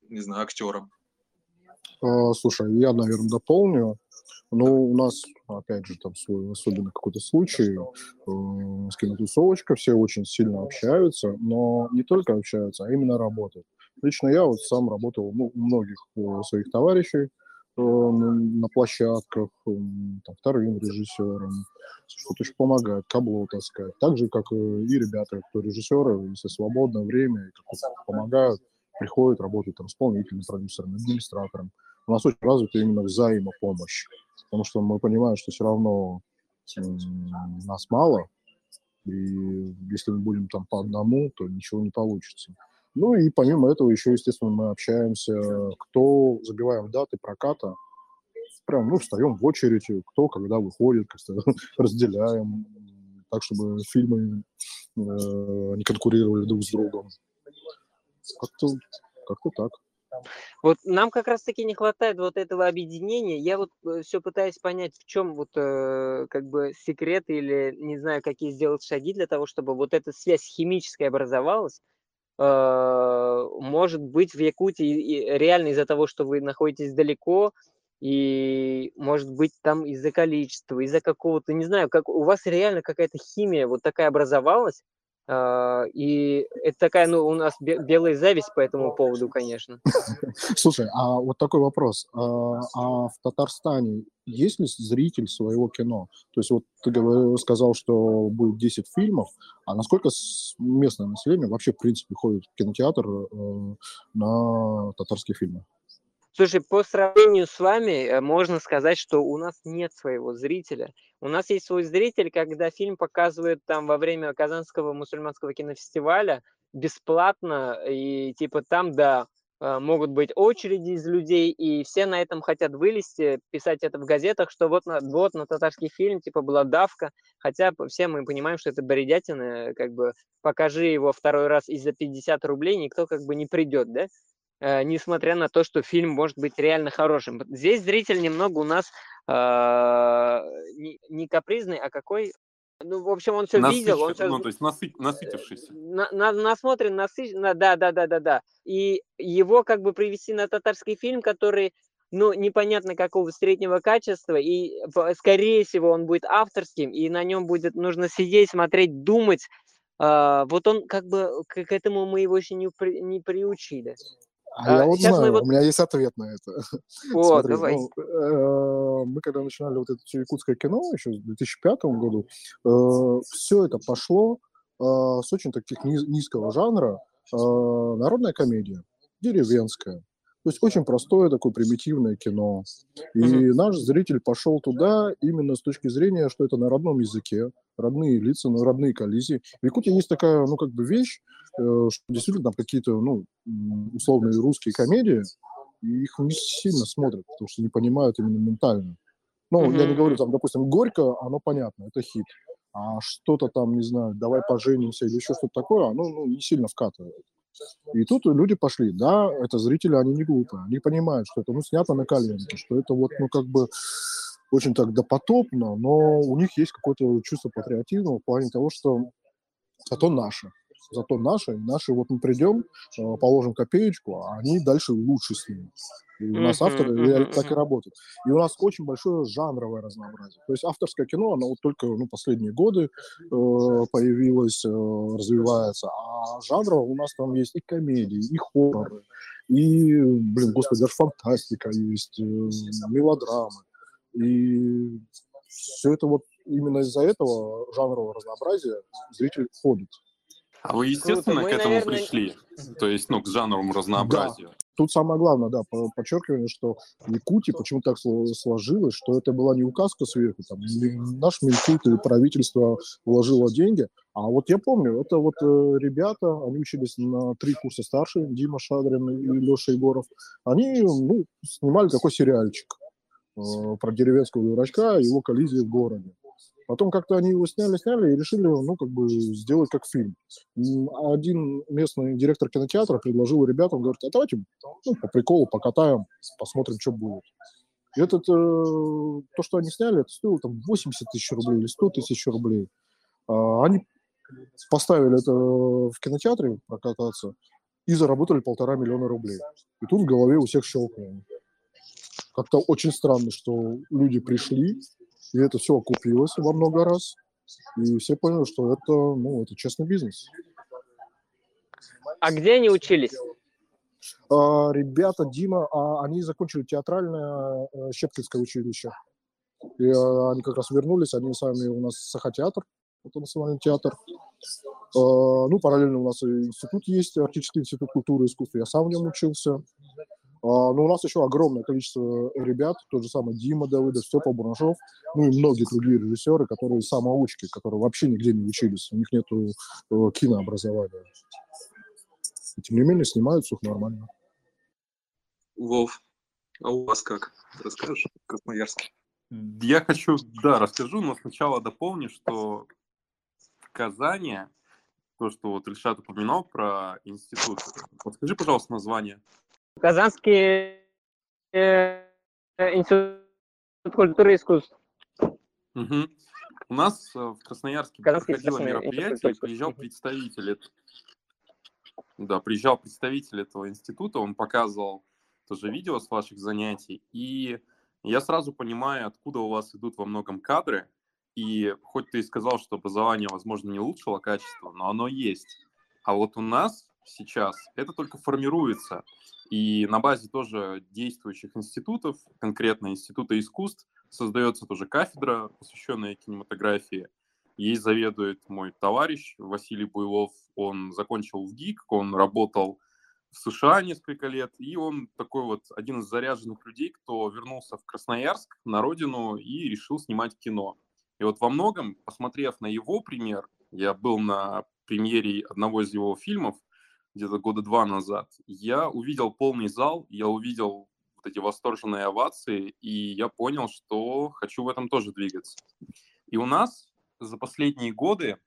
не знаю, актером. Слушай, я, наверное, дополню. Ну, у нас, опять же, там свой особенно какой-то случай э, с кинотусовочкой, все очень сильно общаются, но не только общаются, а именно работают. Лично я вот сам работал ну, у многих э, своих товарищей, Э, на площадках, там, вторым режиссером, что-то еще помогает, кабло таскать. Так же, как и ребята, кто режиссеры, если свободное время, как помогают, приходят, работают там исполнительным продюсером, администратором. У нас очень развита именно взаимопомощь, потому что мы понимаем, что все равно нас мало, и если мы будем там по одному, то ничего не получится. Ну и помимо этого еще, естественно, мы общаемся, кто забиваем даты проката, прям, ну, встаем в очередь, кто когда выходит, как-то [laughs] разделяем, так, чтобы фильмы э, не конкурировали друг с другом. Как-то как так. Вот нам как раз-таки не хватает вот этого объединения. Я вот э, все пытаюсь понять, в чем вот э, как бы секрет или не знаю, какие сделать шаги для того, чтобы вот эта связь химическая образовалась, Э, может быть, в Якутии реально из-за того, что вы находитесь далеко, и, может быть, там из-за количества, из-за какого-то, не знаю, как у вас реально какая-то химия вот такая образовалась, и это такая, ну, у нас белая зависть по этому поводу, конечно. [laughs] Слушай, а вот такой вопрос. А, а в Татарстане есть ли зритель своего кино? То есть вот ты сказал, что будет 10 фильмов, а насколько местное население вообще, в принципе, ходит в кинотеатр э, на татарские фильмы? Слушай, по сравнению с вами э, можно сказать, что у нас нет своего зрителя. У нас есть свой зритель, когда фильм показывают там во время Казанского мусульманского кинофестиваля бесплатно, и типа там, да, э, могут быть очереди из людей, и все на этом хотят вылезти, писать это в газетах, что вот на, вот на татарский фильм, типа, была давка, хотя все мы понимаем, что это бредятина, как бы, покажи его второй раз и за 50 рублей, никто как бы не придет, да? Э, несмотря на то, что фильм может быть реально хорошим. Здесь зритель немного у нас э, не, капризный, а какой ну, в общем, он все Насыщен, видел, он все... Ну, то есть насыт, насытившийся. На, на, насмотрен, насыщен, да, да, да, да, да. И его как бы привести на татарский фильм, который, ну, непонятно какого среднего качества, и, скорее всего, он будет авторским, и на нем будет нужно сидеть, смотреть, думать. А, вот он как бы, к этому мы его еще не, при, не приучили. А, я вот знаю, вот... у меня есть ответ на это. [laughs] О, Смотри, давай. Ну, э, мы когда начинали вот это все якутское кино еще в 2005 году, э, все это пошло э, с очень таких низ, низкого жанра, э, народная комедия, деревенская. То есть очень простое такое примитивное кино. И mm-hmm. наш зритель пошел туда именно с точки зрения, что это на родном языке, родные лица, ну, родные коллизии. В Якутии есть такая, ну, как бы вещь, что действительно там какие-то, ну, условные русские комедии, и их не сильно смотрят, потому что не понимают именно ментально. Ну, mm-hmm. я не говорю, там, допустим, «Горько», оно понятно, это хит. А что-то там, не знаю, «Давай поженимся» или еще что-то такое, оно ну, не сильно вкатывает. И тут люди пошли, да, это зрители, они не глупые, они понимают, что это, ну, снято на коленке, что это вот, ну, как бы очень так допотопно, но у них есть какое-то чувство патриотизма в плане того, что зато наше, зато наши, наши вот мы придем, э, положим копеечку, а они дальше лучше с ними. И у нас авторы uh-huh, так и работают. И у нас очень большое жанровое разнообразие. То есть авторское кино, оно вот только ну, последние годы э, появилось, э, развивается. А жанрово у нас там есть и комедии, и хорроры, и, блин, господи, даже фантастика есть, э, мелодрамы. И все это вот именно из-за этого жанрового разнообразия зритель ходит. А вы, естественно, Круто. к этому наверное... пришли? То есть, ну, к жанровому разнообразию. Да. Тут самое главное, да, подчеркивание, что Якутии почему так сложилось, что это была не указка сверху, там, наш Минкульт или правительство вложило деньги, а вот я помню, это вот э, ребята, они учились на три курса старше, Дима Шадрин и Леша Егоров, они, ну, снимали такой сериальчик э, про деревенского дурачка и его коллизии в городе. Потом как-то они его сняли, сняли и решили, ну, как бы сделать как фильм. Один местный директор кинотеатра предложил ребятам, говорит, а давайте ну, по приколу покатаем, посмотрим, что будет. И этот, э, то, что они сняли, это стоило там 80 тысяч рублей или 100 тысяч рублей. А, они поставили это в кинотеатре прокататься и заработали полтора миллиона рублей. И тут в голове у всех щелкнуло. как-то очень странно, что люди пришли, и это все окупилось во много раз, и все поняли, что это, ну, это честный бизнес. А где они учились? А, ребята, Дима, а, они закончили театральное а, Щепкинское училище. И а, они как раз вернулись, они сами у нас Сахатеатр, это национальный театр. А, ну, параллельно у нас и институт есть, артический институт культуры и искусства, я сам в нем учился. А, но у нас еще огромное количество ребят, тот же самый Дима Давыдов, Степа Бурашов, ну и многие другие режиссеры, которые самоучки, которые вообще нигде не учились, у них нет э, кинообразования. И, тем не менее, снимают все нормально. Вов, а у вас как? Расскажешь, Красноярск? Я хочу, да, расскажу, но сначала дополню, что в Казани, то, что вот Ильшат упоминал про институт, подскажи, пожалуйста, название. Казанский э, институт культуры и искусств. Угу. У нас э, в Красноярске Казанский проходило мероприятие, приезжал представитель, да, приезжал представитель этого института, он показывал тоже видео с ваших занятий, и я сразу понимаю, откуда у вас идут во многом кадры, и хоть ты и сказал, что образование, возможно, не улучшило качество, но оно есть. А вот у нас сейчас это только формируется. И на базе тоже действующих институтов, конкретно Института искусств, создается тоже кафедра, посвященная кинематографии. Ей заведует мой товарищ Василий Буйлов. Он закончил в ГИК, он работал в США несколько лет, и он такой вот один из заряженных людей, кто вернулся в Красноярск на родину и решил снимать кино. И вот во многом, посмотрев на его пример, я был на премьере одного из его фильмов где-то года два назад, я увидел полный зал, я увидел вот эти восторженные овации, и я понял, что хочу в этом тоже двигаться. И у нас за последние годы,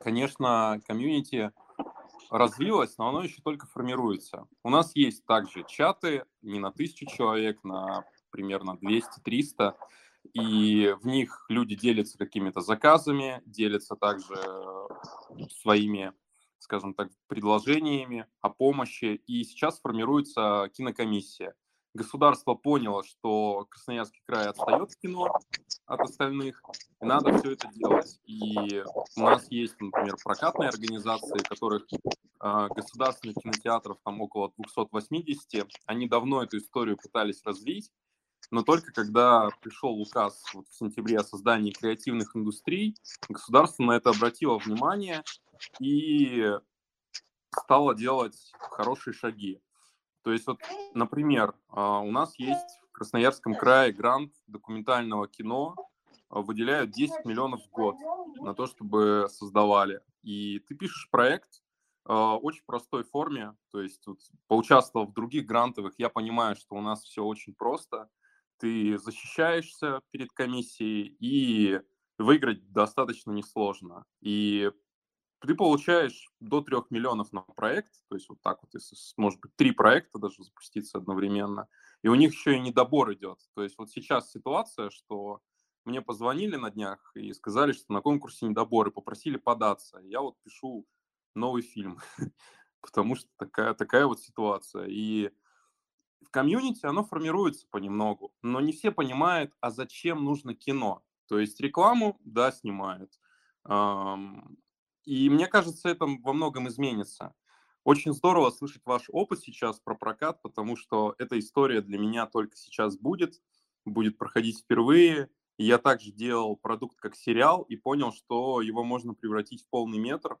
конечно, комьюнити развилось, но оно еще только формируется. У нас есть также чаты не на тысячу человек, на примерно 200-300, и в них люди делятся какими-то заказами, делятся также своими, скажем так, предложениями о помощи, и сейчас формируется кинокомиссия. Государство поняло, что Красноярский край отстает в кино от остальных, и надо все это делать. И у нас есть, например, прокатные организации, которых э, государственных кинотеатров там около 280. Они давно эту историю пытались развить, но только когда пришел указ вот в сентябре о создании креативных индустрий, государство на это обратило внимание и стало делать хорошие шаги. То есть, вот, например, а, у нас есть в Красноярском крае грант документального кино, а, выделяют 10 миллионов в год на то, чтобы создавали. И ты пишешь проект в очень простой форме, то есть вот, поучаствовал в других грантовых, я понимаю, что у нас все очень просто. Ты защищаешься перед комиссией, и выиграть достаточно несложно. И ты получаешь до 3 миллионов на проект, то есть вот так вот, если, может быть, три проекта даже запуститься одновременно, и у них еще и недобор идет. То есть вот сейчас ситуация, что мне позвонили на днях и сказали, что на конкурсе недобор, и попросили податься. Я вот пишу новый фильм, [laughs] потому что такая, такая вот ситуация. И в комьюнити оно формируется понемногу, но не все понимают, а зачем нужно кино. То есть рекламу, да, снимают. И мне кажется, это во многом изменится. Очень здорово слышать ваш опыт сейчас про прокат, потому что эта история для меня только сейчас будет, будет проходить впервые. Я также делал продукт как сериал и понял, что его можно превратить в полный метр.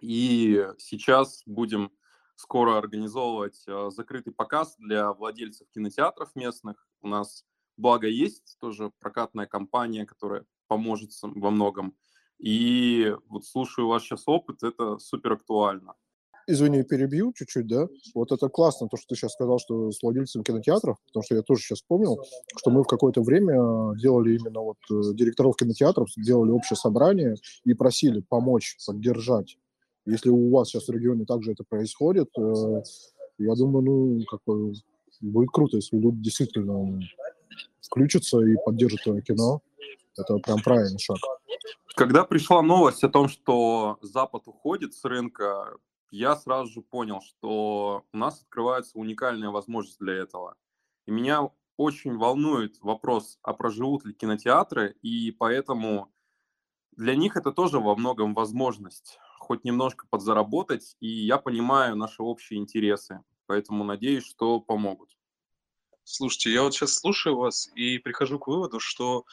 И сейчас будем скоро организовывать э, закрытый показ для владельцев кинотеатров местных. У нас, благо, есть тоже прокатная компания, которая поможет во многом. И вот слушаю ваш сейчас опыт, это супер актуально. Извини, перебью чуть-чуть, да? Вот это классно, то, что ты сейчас сказал, что с владельцем кинотеатров, потому что я тоже сейчас вспомнил, что мы в какое-то время делали именно вот э, директоров кинотеатров, делали общее собрание и просили помочь, поддержать. Если у вас сейчас в регионе также это происходит, э, я думаю, ну, как бы будет круто, если люди действительно включатся и поддержат твое кино. Это прям правильный шаг. Когда пришла новость о том, что Запад уходит с рынка, я сразу же понял, что у нас открывается уникальная возможность для этого. И меня очень волнует вопрос, а проживут ли кинотеатры, и поэтому для них это тоже во многом возможность хоть немножко подзаработать, и я понимаю наши общие интересы, поэтому надеюсь, что помогут. Слушайте, я вот сейчас слушаю вас и прихожу к выводу, что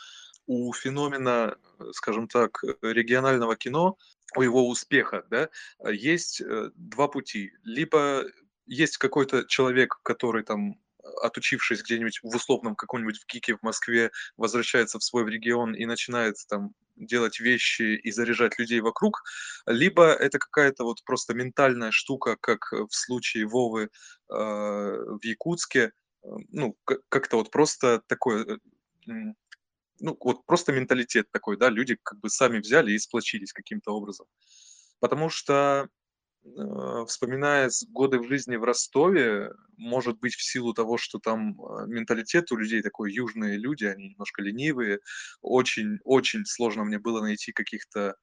у феномена, скажем так, регионального кино, у его успеха, да, есть э, два пути. Либо есть какой-то человек, который там отучившись где-нибудь в условном каком-нибудь в ГИКе в Москве, возвращается в свой регион и начинает там делать вещи и заряжать людей вокруг, либо это какая-то вот просто ментальная штука, как в случае Вовы э, в Якутске, ну, как-то вот просто такое, э, ну, вот просто менталитет такой, да, люди как бы сами взяли и сплочились каким-то образом. Потому что Э, вспоминая годы в жизни в Ростове, может быть, в силу того, что там э, менталитет у людей такой, южные люди, они немножко ленивые, очень-очень сложно мне было найти каких-то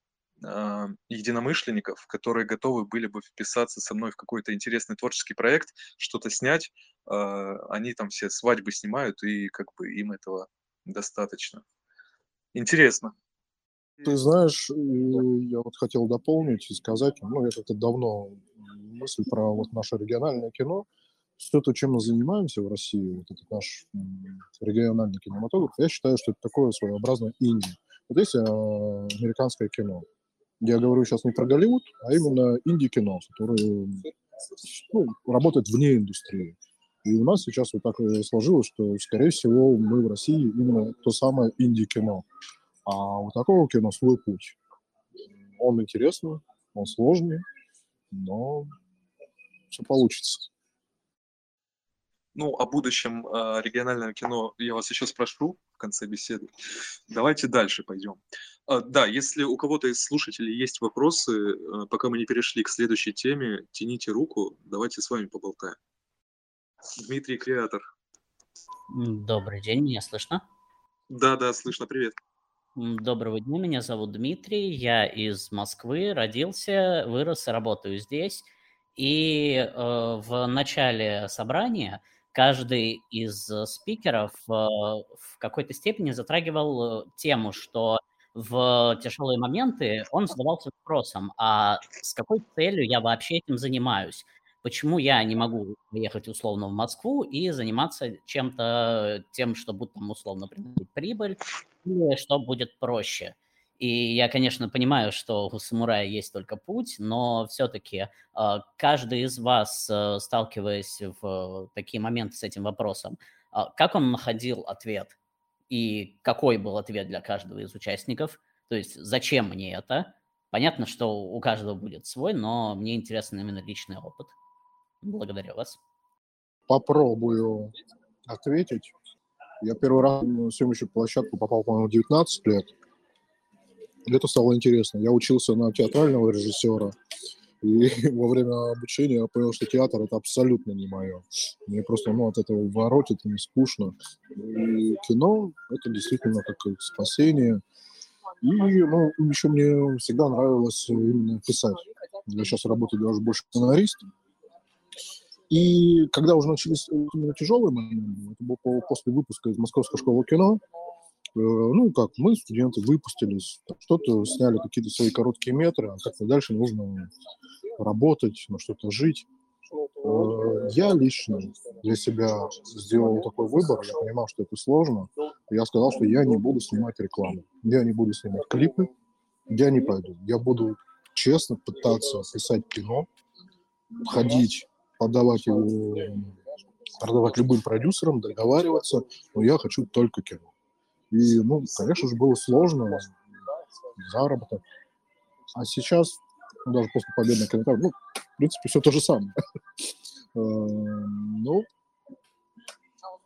э, единомышленников, которые готовы были бы вписаться со мной в какой-то интересный творческий проект, что-то снять. Э, они там все свадьбы снимают, и как бы им этого достаточно. Интересно. Ты знаешь, я вот хотел дополнить и сказать, ну, я как-то давно мысль про вот наше региональное кино, все то, чем мы занимаемся в России, вот этот наш региональный кинематограф, я считаю, что это такое своеобразное инди. Вот есть а, американское кино. Я говорю сейчас не про Голливуд, а именно инди-кино, которое ну, работает вне индустрии. И у нас сейчас вот так сложилось, что, скорее всего, мы в России именно то самое инди-кино. А у такого кино свой путь. Он интересный, он сложный, но все получится. Ну, о будущем э, регионального кино я вас еще спрошу в конце беседы. Давайте дальше пойдем. Э, да, если у кого-то из слушателей есть вопросы, э, пока мы не перешли к следующей теме, тяните руку, давайте с вами поболтаем. Дмитрий Креатор. Добрый день, меня слышно? Да, да, слышно, привет. Доброго дня, меня зовут Дмитрий, я из Москвы, родился, вырос работаю здесь. И э, в начале собрания каждый из спикеров э, в какой-то степени затрагивал э, тему, что в тяжелые моменты он задавался вопросом, а с какой целью я вообще этим занимаюсь? Почему я не могу поехать условно в Москву и заниматься чем-то тем, что будет там условно приносить прибыль, или что будет проще. И я, конечно, понимаю, что у самурая есть только путь, но все-таки а, каждый из вас, э, сталкиваясь в такие моменты с этим вопросом, а, как он находил ответ и какой был ответ для каждого из участников? То есть зачем мне это? Понятно, что у каждого будет свой, но мне интересен именно личный опыт. Благодарю вас. Попробую ответить. Я первый раз на съемочную площадку попал, по-моему, 19 лет. Это стало интересно. Я учился на театрального режиссера. И [laughs] во время обучения я понял, что театр это абсолютно не мое. Мне просто ну, от этого воротит, мне скучно. И кино это действительно как спасение. И ну, еще мне всегда нравилось именно писать. Я сейчас работаю даже больше сценаристом. И когда уже начались именно тяжелые моменты, это было после выпуска из Московской школы кино, э, ну как, мы, студенты, выпустились, что-то сняли какие-то свои короткие метры, а как-то дальше нужно работать, на что-то жить. Э, я лично для себя сделал такой выбор, я понимал, что это сложно. Я сказал, что я не буду снимать рекламу, я не буду снимать клипы, я не пойду. Я буду честно пытаться писать кино, ходить подавать его, продавать любым продюсерам, договариваться, но я хочу только кино. И, ну, конечно же, было сложно, заработок. А сейчас, даже после победы на кинотеатре, ну, в принципе, все то же самое. [laughs] Э, ну,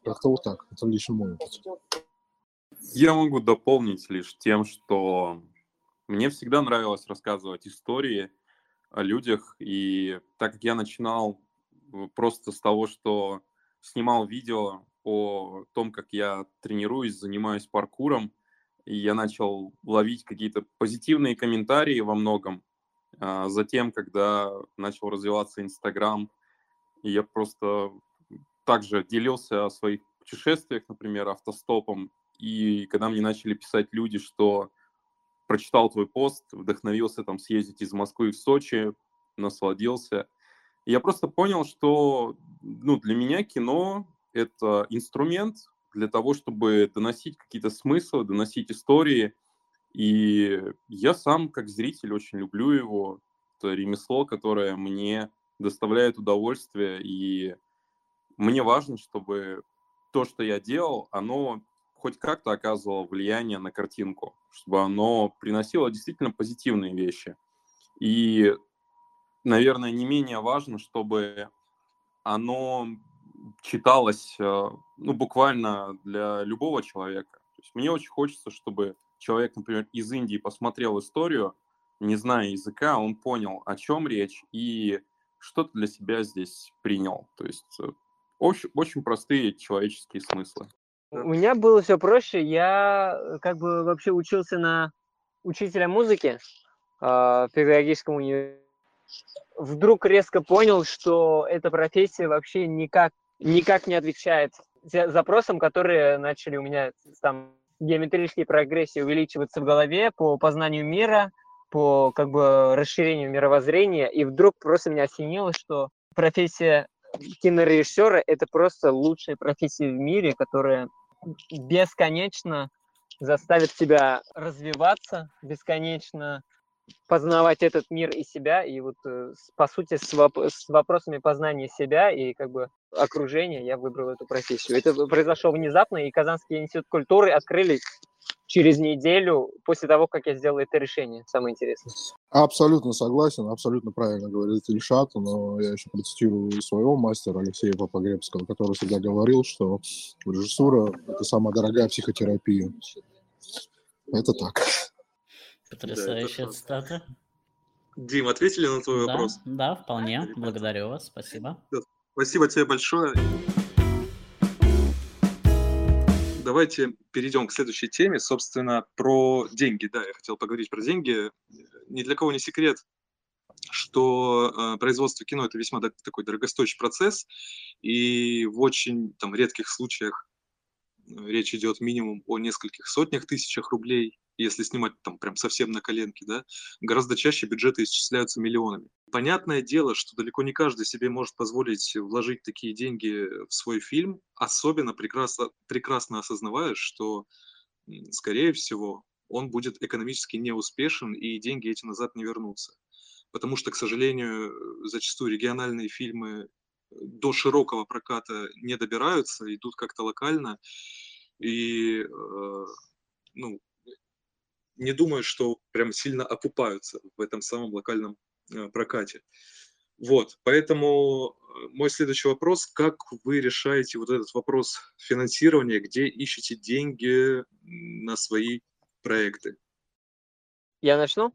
как-то вот так. Это лично мой опыт. Я могу дополнить лишь тем, что мне всегда нравилось рассказывать истории о людях, и так как я начинал просто с того, что снимал видео о том, как я тренируюсь, занимаюсь паркуром, и я начал ловить какие-то позитивные комментарии во многом. А затем, когда начал развиваться Инстаграм, я просто также делился о своих путешествиях, например, автостопом, и когда мне начали писать люди, что прочитал твой пост, вдохновился там съездить из Москвы в Сочи, насладился. Я просто понял, что ну, для меня кино — это инструмент для того, чтобы доносить какие-то смыслы, доносить истории. И я сам, как зритель, очень люблю его. Это ремесло, которое мне доставляет удовольствие, и мне важно, чтобы то, что я делал, оно хоть как-то оказывало влияние на картинку, чтобы оно приносило действительно позитивные вещи. И, наверное, не менее важно, чтобы оно читалось э, ну, буквально для любого человека. То есть мне очень хочется, чтобы человек, например, из Индии посмотрел историю, не зная языка, он понял, о чем речь, и что-то для себя здесь принял. То есть э, очень, очень простые человеческие смыслы. У меня было все проще. Я э, как бы вообще учился на учителя музыки э, в педагогическом университете. Вдруг резко понял, что эта профессия вообще никак, никак не отвечает запросам, которые начали у меня там геометрические прогрессии увеличиваться в голове по познанию мира, по как бы расширению мировоззрения, и вдруг просто меня осенило, что профессия кинорежиссера – это просто лучшая профессия в мире, которая бесконечно заставит тебя развиваться, бесконечно познавать этот мир и себя, и вот э, по сути с, воп- с вопросами познания себя и как бы окружения я выбрал эту профессию. Это произошло внезапно, и Казанский институт культуры открыли через неделю после того, как я сделал это решение. Самое интересное. Абсолютно согласен, абсолютно правильно говорит Ильшат, но я еще процитирую своего мастера Алексея Папогребского, который всегда говорил, что режиссура – это самая дорогая психотерапия. Это так. Потрясающая да, цитата. Дим, ответили на твой да, вопрос? Да, вполне. Благодарю вас. Спасибо. Спасибо тебе большое. давайте перейдем к следующей теме, собственно, про деньги. Да, я хотел поговорить про деньги. Ни для кого не секрет, что э, производство кино это весьма такой дорогостоящий процесс, и в очень там редких случаях э, речь идет минимум о нескольких сотнях тысячах рублей если снимать там прям совсем на коленке, да, гораздо чаще бюджеты исчисляются миллионами. Понятное дело, что далеко не каждый себе может позволить вложить такие деньги в свой фильм, особенно прекрасно, прекрасно осознавая, что, скорее всего, он будет экономически неуспешен, и деньги эти назад не вернутся. Потому что, к сожалению, зачастую региональные фильмы до широкого проката не добираются, идут как-то локально. И э, ну, не думаю, что прям сильно окупаются в этом самом локальном э, прокате. Вот, поэтому э, мой следующий вопрос, как вы решаете вот этот вопрос финансирования, где ищете деньги на свои проекты? Я начну?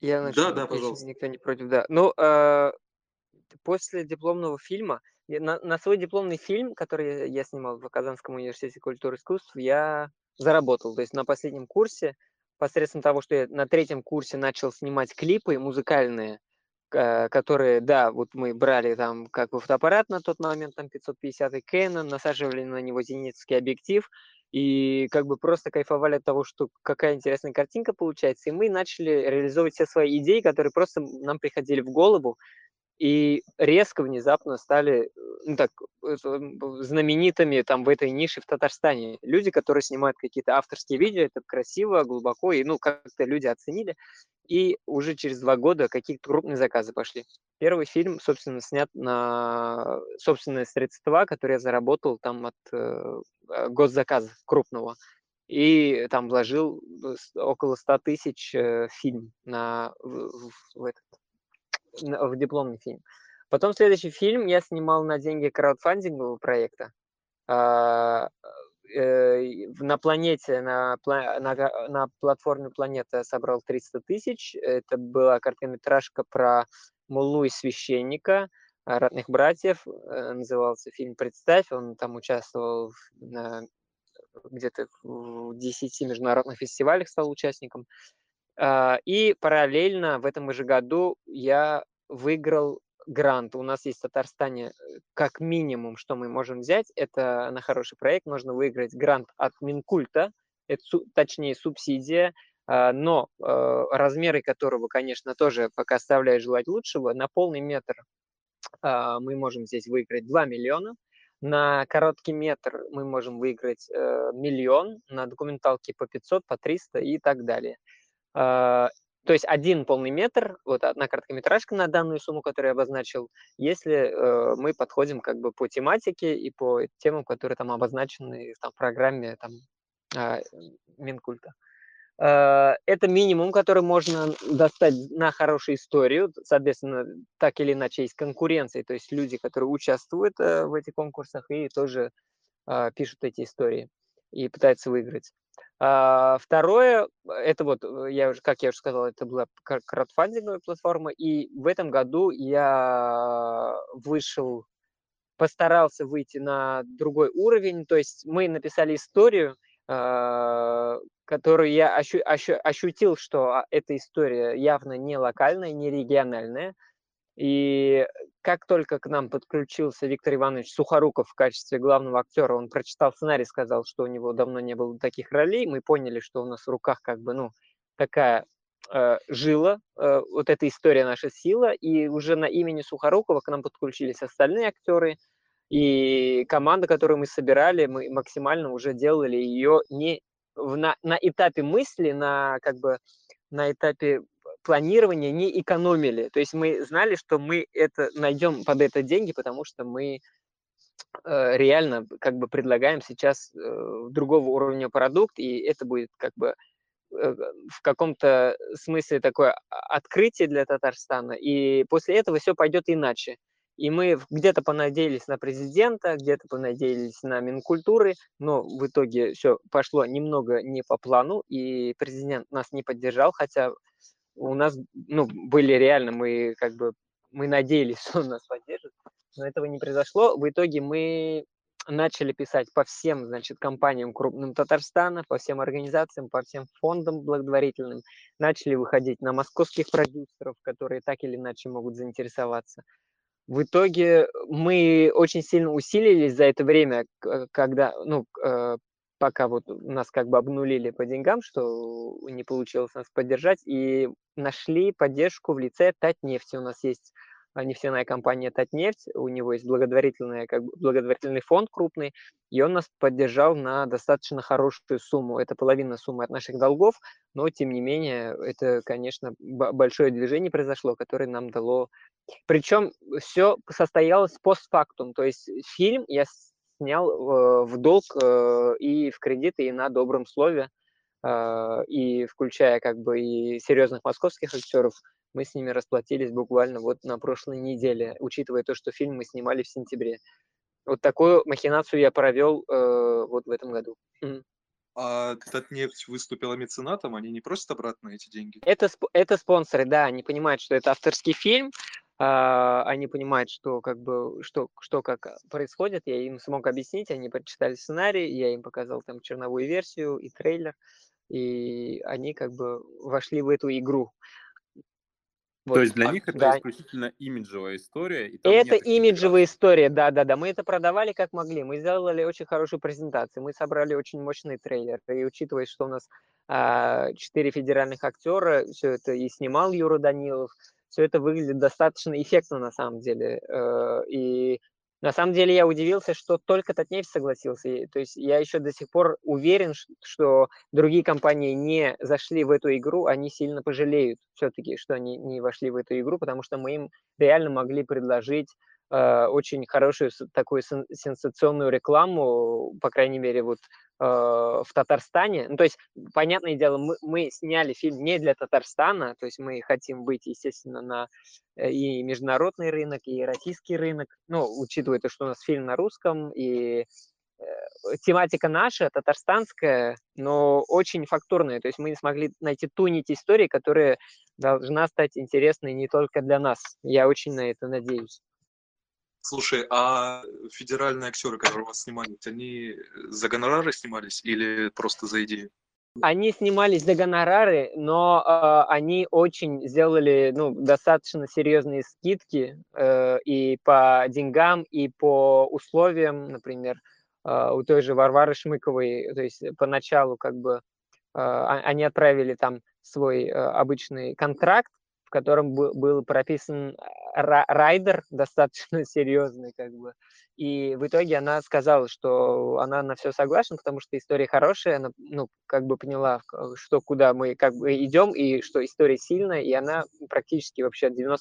Я начну. Да, да, пожалуйста. Никто не против, да. Ну, э, после дипломного фильма, на, на свой дипломный фильм, который я снимал в Казанском университете культуры и искусств, я заработал. То есть на последнем курсе посредством того, что я на третьем курсе начал снимать клипы музыкальные, которые, да, вот мы брали там как бы фотоаппарат на тот момент, там 550 Canon, насаживали на него зенитский объектив, и как бы просто кайфовали от того, что какая интересная картинка получается, и мы начали реализовывать все свои идеи, которые просто нам приходили в голову, и резко внезапно стали э, ну, так, знаменитыми там в этой нише в Татарстане. Люди, которые снимают какие-то авторские видео, это красиво, глубоко, и ну как-то люди оценили. И уже через два года какие-то крупные заказы пошли. Первый фильм, собственно, снят на собственные средства, которые я заработал там от э, госзаказа крупного. И там вложил э, около 100 тысяч э, фильм на, в, в, этот, в дипломный фильм. Потом следующий фильм я снимал на деньги краудфандингового проекта. А, э, на планете, на, на, на платформе Планета собрал 300 тысяч. Это была короткометражка про Мулу и священника, родных братьев. Э, назывался фильм «Представь». Он там участвовал где-то в 10 международных фестивалях, стал участником. А, и параллельно в этом же году я выиграл грант. У нас есть в Татарстане, э, как минимум, что мы можем взять, это на хороший проект. Можно выиграть грант от Минкульта, это, точнее субсидия, а, но э, размеры которого, конечно, тоже пока оставляют желать лучшего. На полный метр а, мы можем здесь выиграть 2 миллиона, на короткий метр мы можем выиграть э, миллион, на документалке по 500, по 300 и так далее. А, то есть один полный метр, вот одна короткометражка на данную сумму, которую я обозначил, если э, мы подходим как бы по тематике и по темам, которые там обозначены там, в программе там, э, Минкульта. Э, это минимум, который можно достать на хорошую историю. Соответственно, так или иначе есть конкуренция, то есть люди, которые участвуют э, в этих конкурсах и тоже пишут эти истории и пытаются выиграть. А, второе, это вот, я уже, как я уже сказал, это была краудфандинговая платформа, и в этом году я вышел, постарался выйти на другой уровень, то есть мы написали историю, которую я ощу, ощу, ощутил, что а, эта история явно не локальная, не региональная. И как только к нам подключился Виктор Иванович Сухоруков в качестве главного актера, он прочитал сценарий, сказал, что у него давно не было таких ролей, мы поняли, что у нас в руках как бы, ну, такая э, жила, э, вот эта история наша сила, и уже на имени Сухорукова к нам подключились остальные актеры, и команда, которую мы собирали, мы максимально уже делали ее не в, на, на этапе мысли, на как бы на этапе планирования не экономили. То есть мы знали, что мы это найдем под это деньги, потому что мы э, реально как бы предлагаем сейчас э, другого уровня продукт, и это будет как бы э, в каком-то смысле такое открытие для Татарстана, и после этого все пойдет иначе. И мы где-то понадеялись на президента, где-то понадеялись на Минкультуры, но в итоге все пошло немного не по плану, и президент нас не поддержал, хотя у нас ну, были реально, мы как бы мы надеялись, [laughs] что он нас поддержит, но этого не произошло. В итоге мы начали писать по всем, значит, компаниям крупным Татарстана, по всем организациям, по всем фондам благотворительным, начали выходить на московских продюсеров, которые так или иначе могут заинтересоваться. В итоге мы очень сильно усилились за это время, когда, ну, э, пока вот нас как бы обнулили по деньгам, что не получилось нас поддержать, и нашли поддержку в лице Татнефти. У нас есть а, нефтяная компания Татнефть, у него есть благотворительный, как бы, благотворительный фонд крупный, и он нас поддержал на достаточно хорошую сумму. Это половина суммы от наших долгов, но тем не менее это, конечно, большое движение произошло, которое нам дало причем все состоялось постфактум, то есть фильм я снял э, в долг э, и в кредит, и на добром слове, э, и включая как бы и серьезных московских актеров, мы с ними расплатились буквально вот на прошлой неделе, учитывая то, что фильм мы снимали в сентябре. Вот такую махинацию я провел э, вот в этом году. А Татнефть выступила меценатом, они не просят обратно эти деньги? Это, это спонсоры, да, они понимают, что это авторский фильм, они понимают, что как бы что, что как а, происходит, я им смог объяснить, они прочитали сценарий, я им показал там черновую версию и трейлер, и они как бы вошли в эту игру. Вот. То есть для них это да. исключительно имиджевая история? И это имиджевая история, да-да-да. Мы это продавали как могли. Мы сделали очень хорошую презентацию. Мы собрали очень мощный трейлер. И учитывая, что у нас а, четыре федеральных актера, все это и снимал Юра Данилов, все это выглядит достаточно эффектно на самом деле. Э, и на самом деле я удивился, что только Татнефть согласился. То есть я еще до сих пор уверен, что другие компании не зашли в эту игру, они сильно пожалеют все-таки, что они не вошли в эту игру, потому что мы им реально могли предложить э, очень хорошую такую сенсационную рекламу, по крайней мере, вот э, в Татарстане. Ну, то есть, понятное дело, мы, мы сняли фильм не для Татарстана, то есть мы хотим быть, естественно, на э, и международный рынок, и российский рынок, ну, учитывая то, что у нас фильм на русском, и э, тематика наша, татарстанская, но очень фактурная. То есть мы не смогли найти ту нить истории, которая должна стать интересной не только для нас. Я очень на это надеюсь. Слушай, а федеральные актеры, которые у вас снимались, они за гонорары снимались или просто за идею? Они снимались за гонорары, но э, они очень сделали ну, достаточно серьезные скидки э, и по деньгам, и по условиям, например, э, у той же Варвары Шмыковой, то есть поначалу как бы э, они отправили там свой э, обычный контракт, в котором был прописан райдер достаточно [laughs] серьезный, как бы. И в итоге она сказала, что она на все согласна, потому что история хорошая, она, ну, как бы поняла, что куда мы как бы идем, и что история сильная, и она практически вообще 90%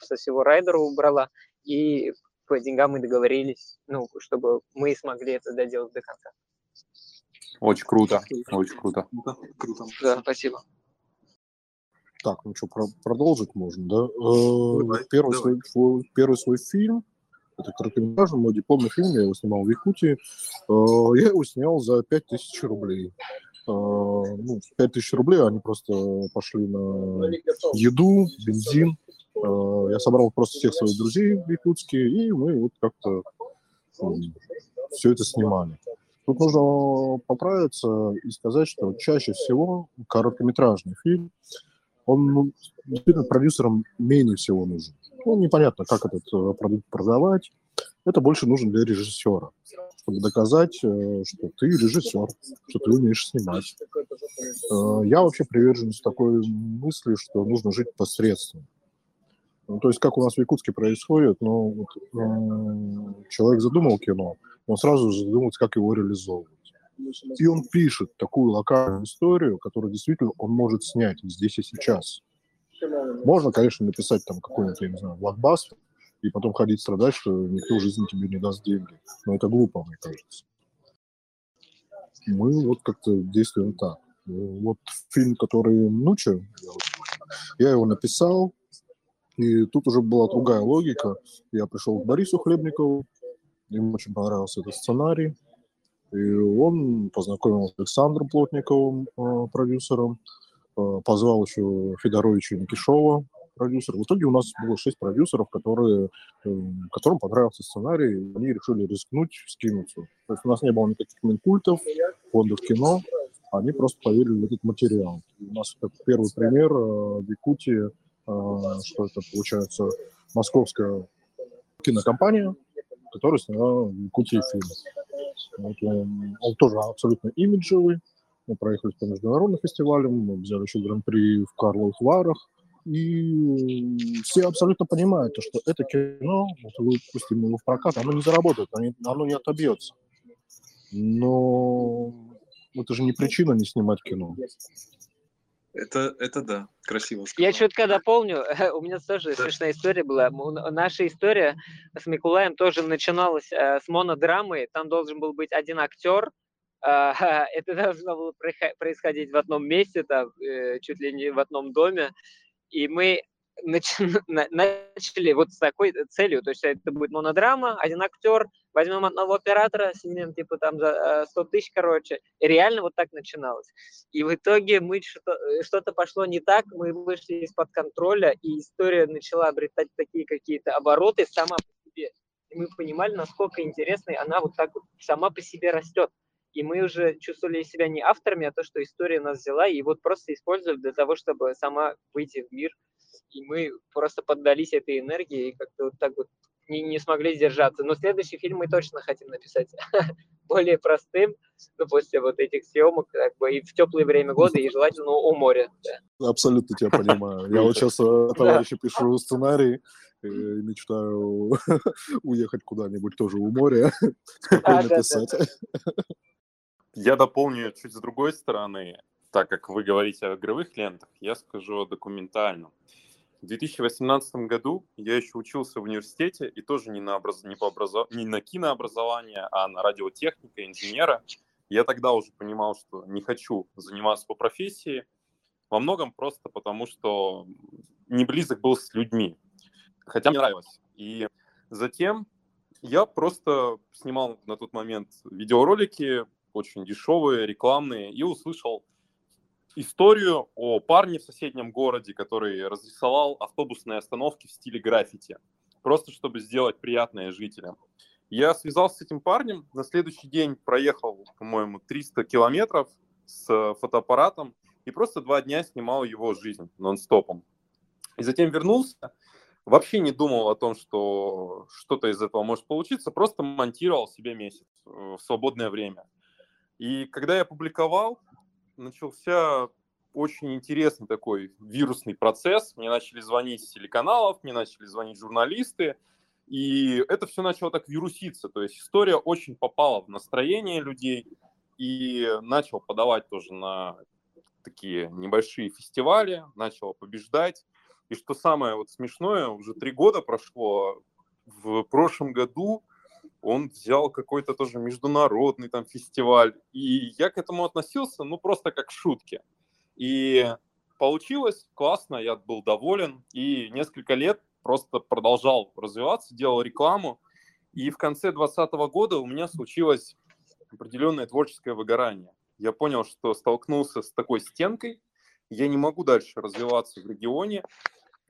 со всего райдера убрала, и по деньгам мы договорились, ну, чтобы мы смогли это доделать до конца. Очень круто, очень круто. Круто. Да, спасибо. Так, ну что, про- продолжить можно, да? Э, давай, первый, давай. Свой, первый свой фильм, это короткометражный, мой дипломный фильм, я его снимал в Якутии. Э, я его снял за 5000 рублей. Э, ну, 5000 рублей, они просто пошли на еду, бензин. Я собрал просто всех своих друзей в Якутске, и мы вот как-то все это снимали. Тут нужно поправиться и сказать, что чаще всего короткометражный фильм он ну, действительно продюсерам менее всего нужен. Ну, непонятно, как этот э, продукт продавать. Это больше нужно для режиссера, чтобы доказать, э, что ты режиссер, что ты умеешь снимать. Э, я вообще приверженец такой мысли, что нужно жить посредством. Ну, то есть, как у нас в Якутске происходит, ну, вот, человек задумал кино, он сразу задумывается, как его реализовывать. И он пишет такую локальную историю, которую действительно он может снять здесь и сейчас. Можно, конечно, написать там какой-нибудь, я не знаю, блокбастер, и потом ходить страдать, что никто в жизни тебе не даст деньги. Но это глупо, мне кажется. Мы вот как-то действуем так. Вот фильм, который Нуча, я его написал, и тут уже была другая логика. Я пришел к Борису Хлебникову, ему очень понравился этот сценарий. И он познакомил с Александром Плотниковым, э, продюсером, э, позвал еще Федоровича Никишова, продюсера. В итоге у нас было шесть продюсеров, которые, э, которым понравился сценарий, и они решили рискнуть, скинуться. То есть у нас не было никаких минкультов, фондов кино, они просто поверили в этот материал. У нас это первый пример в Якутии, что это получается московская кинокомпания, которая сняла в Якутии фильм. Вот он, тоже абсолютно имиджевый. Мы проехали по международным фестивалям, мы взяли еще гран-при в Карловых Варах. И все абсолютно понимают, что это кино, вот выпустим его в прокат, оно не заработает, оно не отобьется. Но это же не причина не снимать кино. Это, это да, красиво сказал. Я что-то когда помню, [laughs] у меня тоже да. смешная история была. Наша история с Микулаем тоже начиналась э, с монодрамы. Там должен был быть один актер. Э, [laughs] это должно было происходить в одном месте, там, э, чуть ли не в одном доме. И мы [laughs] начали вот с такой целью, то есть это будет монодрама, один актер, возьмем одного оператора, снимем типа там за 100 э, тысяч, короче, и реально вот так начиналось. И в итоге мы э, что-то пошло не так, мы вышли из-под контроля, и история начала обретать такие какие-то обороты сама по себе. И мы понимали, насколько интересной она вот так вот сама по себе растет. И мы уже чувствовали себя не авторами, а то, что история нас взяла, и вот просто использовали для того, чтобы сама выйти в мир – и мы просто поддались этой энергии и как-то вот так вот не, не смогли сдержаться. Но следующий фильм мы точно хотим написать [laughs] более простым, ну, после вот этих съемок, как бы, и в теплое время года, и желательно у моря. Да. Абсолютно тебя понимаю. Я вот сейчас э, [laughs] товарищу пишу сценарий, и мечтаю [laughs] уехать куда-нибудь тоже у моря, спокойно писать. Я дополню чуть с другой стороны, так как вы говорите о игровых лентах, я скажу о документальном. В 2018 году я еще учился в университете и тоже не на, образ... не по образов... не на кинообразование, а на радиотехника, инженера. Я тогда уже понимал, что не хочу заниматься по профессии, во многом просто потому, что не близок был с людьми, хотя мне нравилось. И затем я просто снимал на тот момент видеоролики, очень дешевые, рекламные, и услышал историю о парне в соседнем городе, который разрисовал автобусные остановки в стиле граффити, просто чтобы сделать приятное жителям. Я связался с этим парнем, на следующий день проехал, по-моему, 300 километров с фотоаппаратом и просто два дня снимал его жизнь нон-стопом. И затем вернулся, вообще не думал о том, что что-то из этого может получиться, просто монтировал себе месяц в свободное время. И когда я публиковал, начался очень интересный такой вирусный процесс. Мне начали звонить с телеканалов, мне начали звонить журналисты, и это все начало так вируситься. То есть история очень попала в настроение людей и начал подавать тоже на такие небольшие фестивали, начал побеждать. И что самое вот смешное, уже три года прошло, в прошлом году он взял какой-то тоже международный там фестиваль, и я к этому относился, ну, просто как к шутке. И получилось классно, я был доволен, и несколько лет просто продолжал развиваться, делал рекламу, и в конце 2020 года у меня случилось определенное творческое выгорание. Я понял, что столкнулся с такой стенкой, я не могу дальше развиваться в регионе,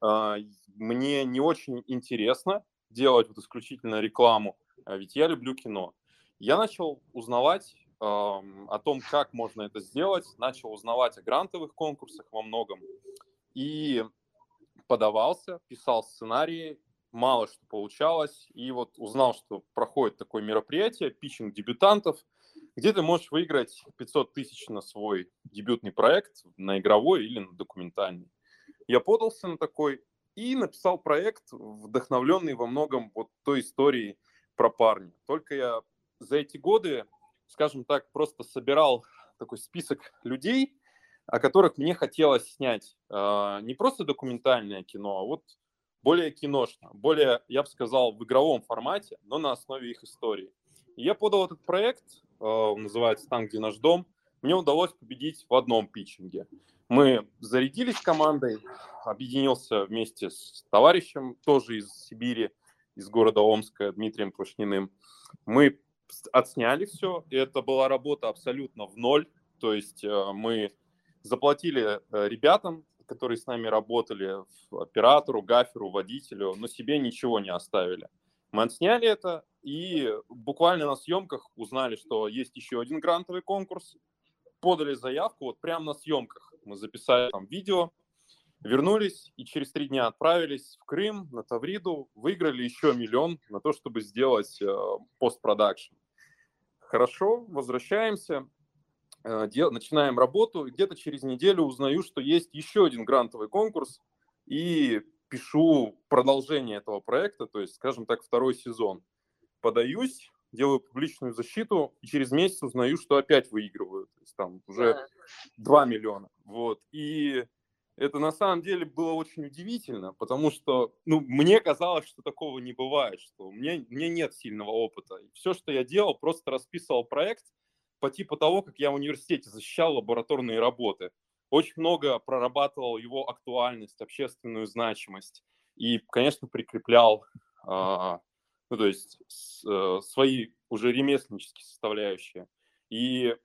а, мне не очень интересно делать вот исключительно рекламу, а ведь я люблю кино. Я начал узнавать о том, как можно это сделать, начал узнавать о грантовых конкурсах во многом и подавался, писал сценарии, мало что получалось, и вот узнал, что проходит такое мероприятие, питчинг дебютантов, где ты можешь выиграть 500 тысяч на свой дебютный проект, на игровой или на документальный. Я подался на такой и написал проект, вдохновленный во многом вот той историей про парня. Только я за эти годы, скажем так, просто собирал такой список людей, о которых мне хотелось снять э, не просто документальное кино, а вот более киношно, более, я бы сказал, в игровом формате, но на основе их истории. И я подал этот проект, э, называется «Там, где наш дом». Мне удалось победить в одном питчинге. Мы зарядились командой, объединился вместе с товарищем, тоже из Сибири, из города Омска, Дмитрием Квашниным. Мы отсняли все, и это была работа абсолютно в ноль, то есть э, мы заплатили э, ребятам, которые с нами работали, оператору, гаферу, водителю, но себе ничего не оставили. Мы отсняли это и буквально на съемках узнали, что есть еще один грантовый конкурс, подали заявку вот прямо на съемках. Мы записали там видео, вернулись и через три дня отправились в Крым, на Тавриду, выиграли еще миллион на то, чтобы сделать э, постпродакшн. Хорошо, возвращаемся, э, дел, начинаем работу, где-то через неделю узнаю, что есть еще один грантовый конкурс, и пишу продолжение этого проекта, то есть, скажем так, второй сезон. Подаюсь, делаю публичную защиту, и через месяц узнаю, что опять выигрываю. То есть там уже 2 миллиона. Вот. И это на самом деле было очень удивительно, потому что ну, мне казалось, что такого не бывает, что у меня, у меня нет сильного опыта. И все, что я делал, просто расписывал проект по типу того, как я в университете защищал лабораторные работы. Очень много прорабатывал его актуальность, общественную значимость. И, конечно, прикреплял а, ну, то есть с, э, свои уже ремесленнические составляющие. И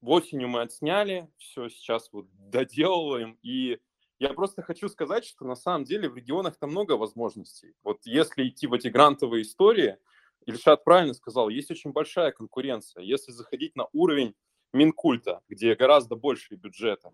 осенью мы отсняли, все сейчас вот доделываем, и я просто хочу сказать, что на самом деле в регионах там много возможностей. Вот если идти в эти грантовые истории, Ильшат правильно сказал, есть очень большая конкуренция. Если заходить на уровень Минкульта, где гораздо больше бюджета,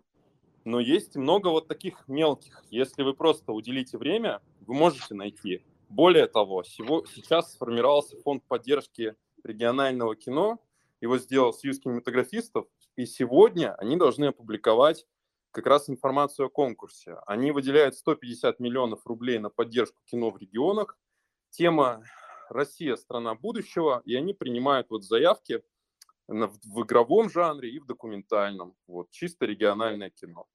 но есть много вот таких мелких. Если вы просто уделите время, вы можете найти. Более того, сейчас сформировался фонд поддержки регионального кино, его сделал Союз кинематографистов, и сегодня они должны опубликовать как раз информацию о конкурсе. Они выделяют 150 миллионов рублей на поддержку кино в регионах. Тема «Россия – страна будущего», и они принимают вот заявки в игровом жанре и в документальном. Вот, чисто региональное кино.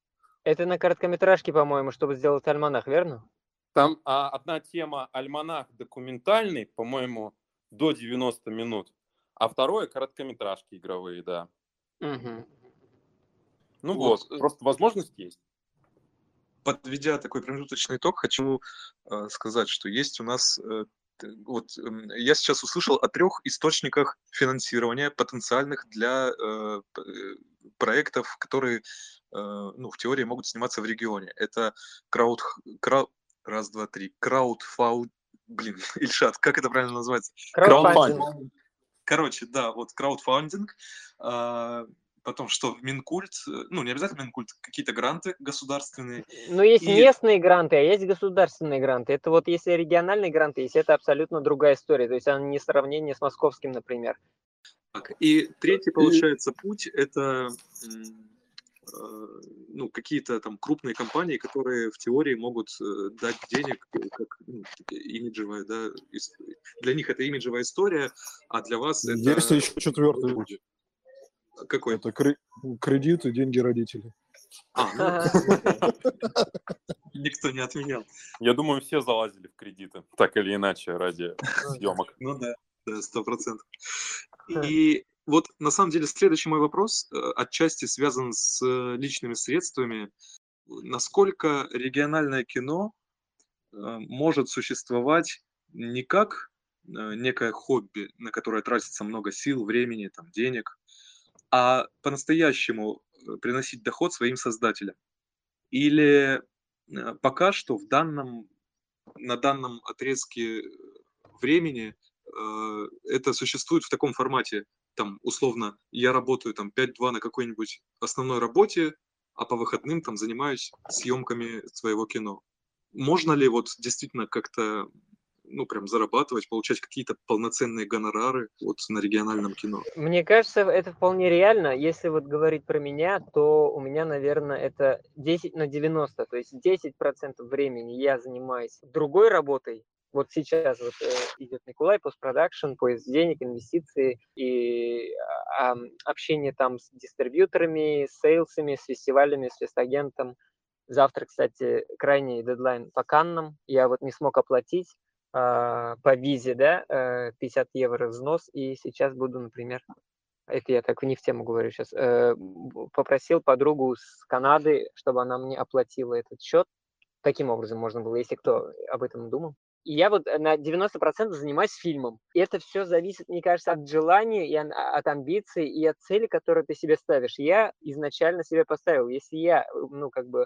Это на короткометражке, по-моему, чтобы сделать альманах, верно? Там а, одна тема альманах документальный, по-моему, до 90 минут, а второе короткометражки игровые, да. Угу. Ну вот, вот, э, просто возможность есть. Подведя такой промежуточный итог, хочу э, сказать, что есть у нас э, вот э, я сейчас услышал о трех источниках финансирования потенциальных для э, э, проектов, которые э, ну, в теории могут сниматься в регионе. Это крауд, крауд, Раз, два, три. Краудфаунд... Блин, [laughs] Ильшат, как это правильно называется? Краудфандинг. Короче, да, вот краудфандинг. А, потом что, Минкульт, э, ну, не обязательно Минкульт, какие-то гранты государственные. Ну, есть И- местные гранты, а есть государственные гранты. Это вот если региональные гранты есть, это абсолютно другая история. То есть она не сравнение с московским, например. Так, и третий, получается, путь – это э, ну, какие-то там крупные компании, которые в теории могут э, дать денег, э, как ну, имиджевая, да, для них это имиджевая история, а для вас это Есть еще четвертый путь. Какой? Это кре- кредит и деньги родителей. А, ну, [laughs] никто не отменял. Я думаю, все залазили в кредиты, так или иначе, ради съемок. Ну да, да, сто процентов. И вот на самом деле следующий мой вопрос э, отчасти связан с э, личными средствами. Насколько региональное кино э, может существовать не как некое хобби, на которое тратится много сил, времени, там, денег, а по-настоящему э, приносить доход своим создателям? Или э, пока что в данном, на данном отрезке времени э, это существует в таком формате, там, условно, я работаю там 5-2 на какой-нибудь основной работе, а по выходным там занимаюсь съемками своего кино. Можно ли вот действительно как-то, ну, прям зарабатывать, получать какие-то полноценные гонорары вот на региональном кино? Мне кажется, это вполне реально. Если вот говорить про меня, то у меня, наверное, это 10 на 90. То есть 10% времени я занимаюсь другой работой. Вот сейчас вот, э, идет Николай, постпродакшн, поиск денег, инвестиции и а, общение там с дистрибьюторами, с сейлсами, с фестивалями, с фестагентом. Завтра, кстати, крайний дедлайн по Каннам. Я вот не смог оплатить по визе, да, э, 50 евро взнос, и сейчас буду, например, это я так не в тему говорю сейчас, э, попросил подругу с Канады, чтобы она мне оплатила этот счет. Таким образом можно было, если кто об этом думал. И я вот на 90% занимаюсь фильмом. И это все зависит, мне кажется, от желания, и ан- от амбиций, и от цели, которую ты себе ставишь. Я изначально себе поставил, если я, э, ну, как бы,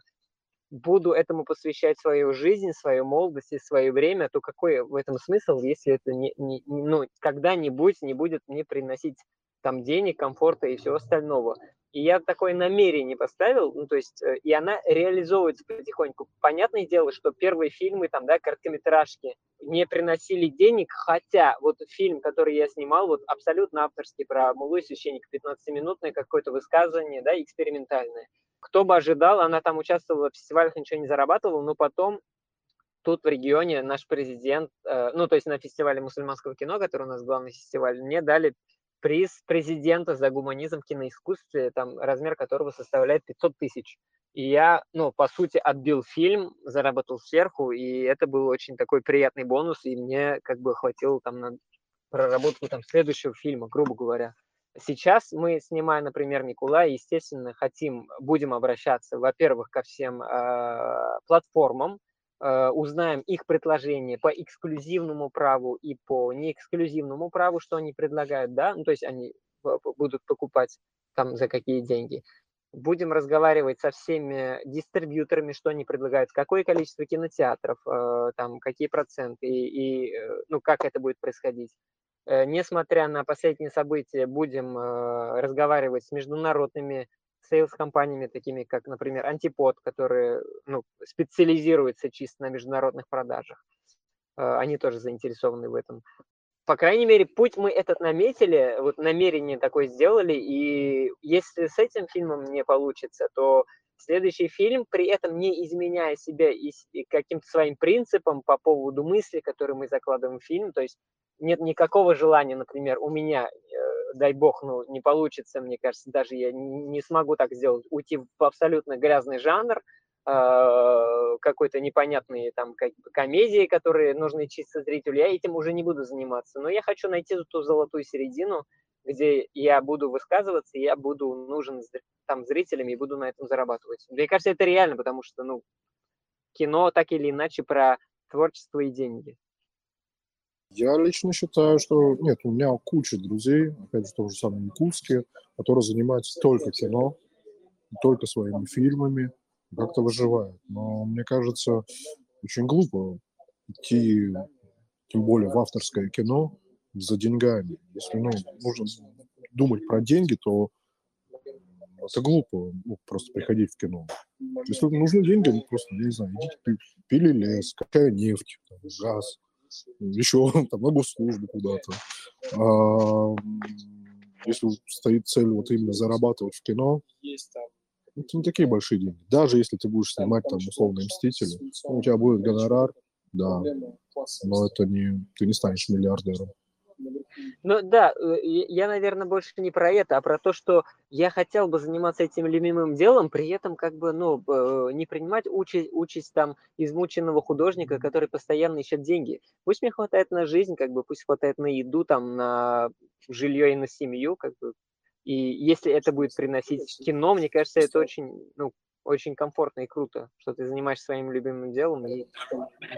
буду этому посвящать свою жизнь, свою молодость и свое время, то какой в этом смысл, если это не, не- ну, когда-нибудь не будет мне приносить там денег, комфорта и всего остального. И я такое намерение поставил, ну, то есть, э, и она реализовывается потихоньку. Понятное дело, что первые фильмы, там, да, короткометражки не приносили денег, хотя вот фильм, который я снимал, вот абсолютно авторский про Мулу и священника, 15-минутное какое-то высказывание, да, экспериментальное. Кто бы ожидал, она там участвовала в фестивалях, ничего не зарабатывала, но потом тут в регионе наш президент, э, ну, то есть на фестивале мусульманского кино, который у нас главный фестиваль, мне дали приз президента за гуманизм в киноискусстве, там, размер которого составляет 500 тысяч. И я, ну, по сути, отбил фильм, заработал сверху, и это был очень такой приятный бонус, и мне как бы хватило там на проработку там следующего фильма, грубо говоря. Сейчас мы, снимая, например, Николай, естественно, хотим, будем обращаться, во-первых, ко всем э, платформам, э, узнаем их предложения по эксклюзивному праву и по неэксклюзивному праву, что они предлагают, да, ну, то есть они будут покупать там за какие деньги. Будем разговаривать со всеми дистрибьюторами, что они предлагают, какое количество кинотеатров, э, там, какие проценты и, и, э, ну, как это будет происходить. Э, Несмотря на последние события, будем э, разговаривать с международными сейлс-компаниями, такими как, например, Антипод, которые ну, специализируются чисто на международных продажах. Э, Они тоже заинтересованы в этом. По крайней мере, путь мы этот наметили, вот намерение такое сделали, и если с этим фильмом не получится, то следующий фильм, при этом не изменяя себя и и каким-то своим принципам по поводу мысли, которые мы закладываем в фильм, то есть нет никакого желания, например, у меня, э, дай бог, ну, не получится, мне кажется, даже я не смогу так сделать, уйти в абсолютно грязный жанр, э, какой-то непонятные там ко- комедии, которые нужны чисто зрителю, я этим уже не буду заниматься. Но я хочу найти ту золотую середину, где я буду высказываться, я буду нужен там зрителям и буду на этом зарабатывать. Мне кажется, это реально, потому что, ну, кино так или иначе про творчество и деньги. Я лично считаю, что нет, у меня куча друзей, опять же, то же самое якутские, которые занимаются только кино, только своими фильмами, как-то выживают. Но мне кажется, очень глупо идти, тем более в авторское кино, за деньгами. Если ну, нужно думать про деньги, то это глупо, ну, просто приходить в кино. Если нужны деньги, ну, просто, не знаю, идите пили лес, какая нефть, там, газ, еще [laughs] там на госслужбу куда-то. А, если стоит цель вот именно зарабатывать в кино, это не такие большие деньги. Даже если ты будешь снимать там условно «Мстители», ну, у тебя будет гонорар, да, но это не, ты не станешь миллиардером. Ну да, э, я, наверное, больше не про это, а про то, что я хотел бы заниматься этим любимым делом, при этом как бы, ну, не принимать участь, участь там измученного художника, который постоянно ищет деньги. Пусть мне хватает на жизнь, как бы, пусть хватает на еду, там, на жилье и на семью, как бы. И если это будет приносить кино, мне кажется, это очень, ну, очень комфортно и круто, что ты занимаешься своим любимым делом и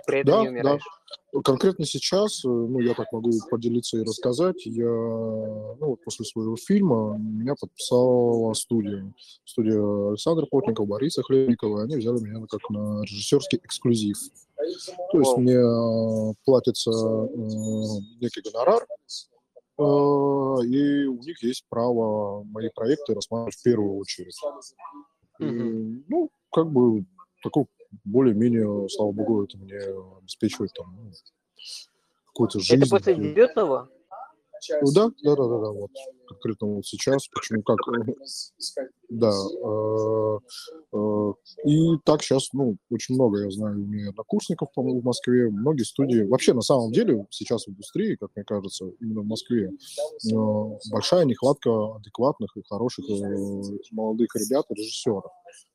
при этом да, не умираешь. Да. Конкретно сейчас, э, ну, я так могу поделиться и рассказать, я, ну, вот после своего фильма меня подписала студия. Студия Александра Плотникова, Бориса Хлебникова, они взяли меня как на режиссерский эксклюзив. То есть мне э, платится э, некий гонорар, э, и у них есть право мои проекты рассматривать в первую очередь. Mm-hmm. Ну, как бы такой более-менее, слава богу, это мне обеспечивает там ну, какую-то жизнь. Это после дебютного? Ну, да, да, да, да, да, вот конкретно вот сейчас, почему как, да, э, э, и так сейчас, ну, очень много, я знаю, у меня однокурсников, по-моему, в Москве, многие студии, вообще, на самом деле, сейчас в индустрии, как мне кажется, именно в Москве, э, большая нехватка адекватных и хороших молодых ребят режиссеров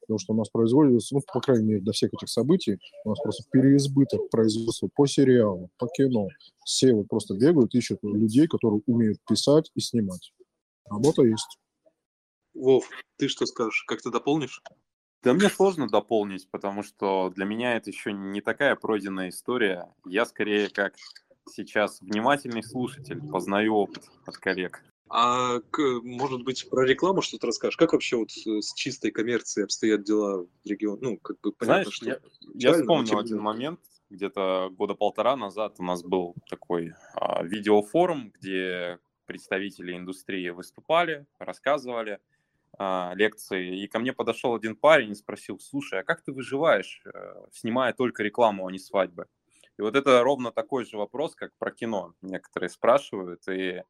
потому что у нас производится, ну, по крайней мере, до всех этих событий, у нас просто переизбыток производства по сериалу, по кино. Все вот просто бегают, ищут людей, которые умеют писать и снимать. Работа есть. Вов, ты что скажешь? Как ты дополнишь? Да мне сложно дополнить, потому что для меня это еще не такая пройденная история. Я скорее как сейчас внимательный слушатель, познаю опыт от коллег. А может быть про рекламу что-то расскажешь? Как вообще вот с чистой коммерцией обстоят дела в регионе? Ну, как бы понятно, Знаешь, что... Я, я вспомнил один момент, где-то года полтора назад у нас был такой а, видеофорум, где представители индустрии выступали, рассказывали а, лекции, и ко мне подошел один парень и спросил, слушай, а как ты выживаешь, э, снимая только рекламу, а не свадьбы? И вот это ровно такой же вопрос, как про кино некоторые спрашивают, и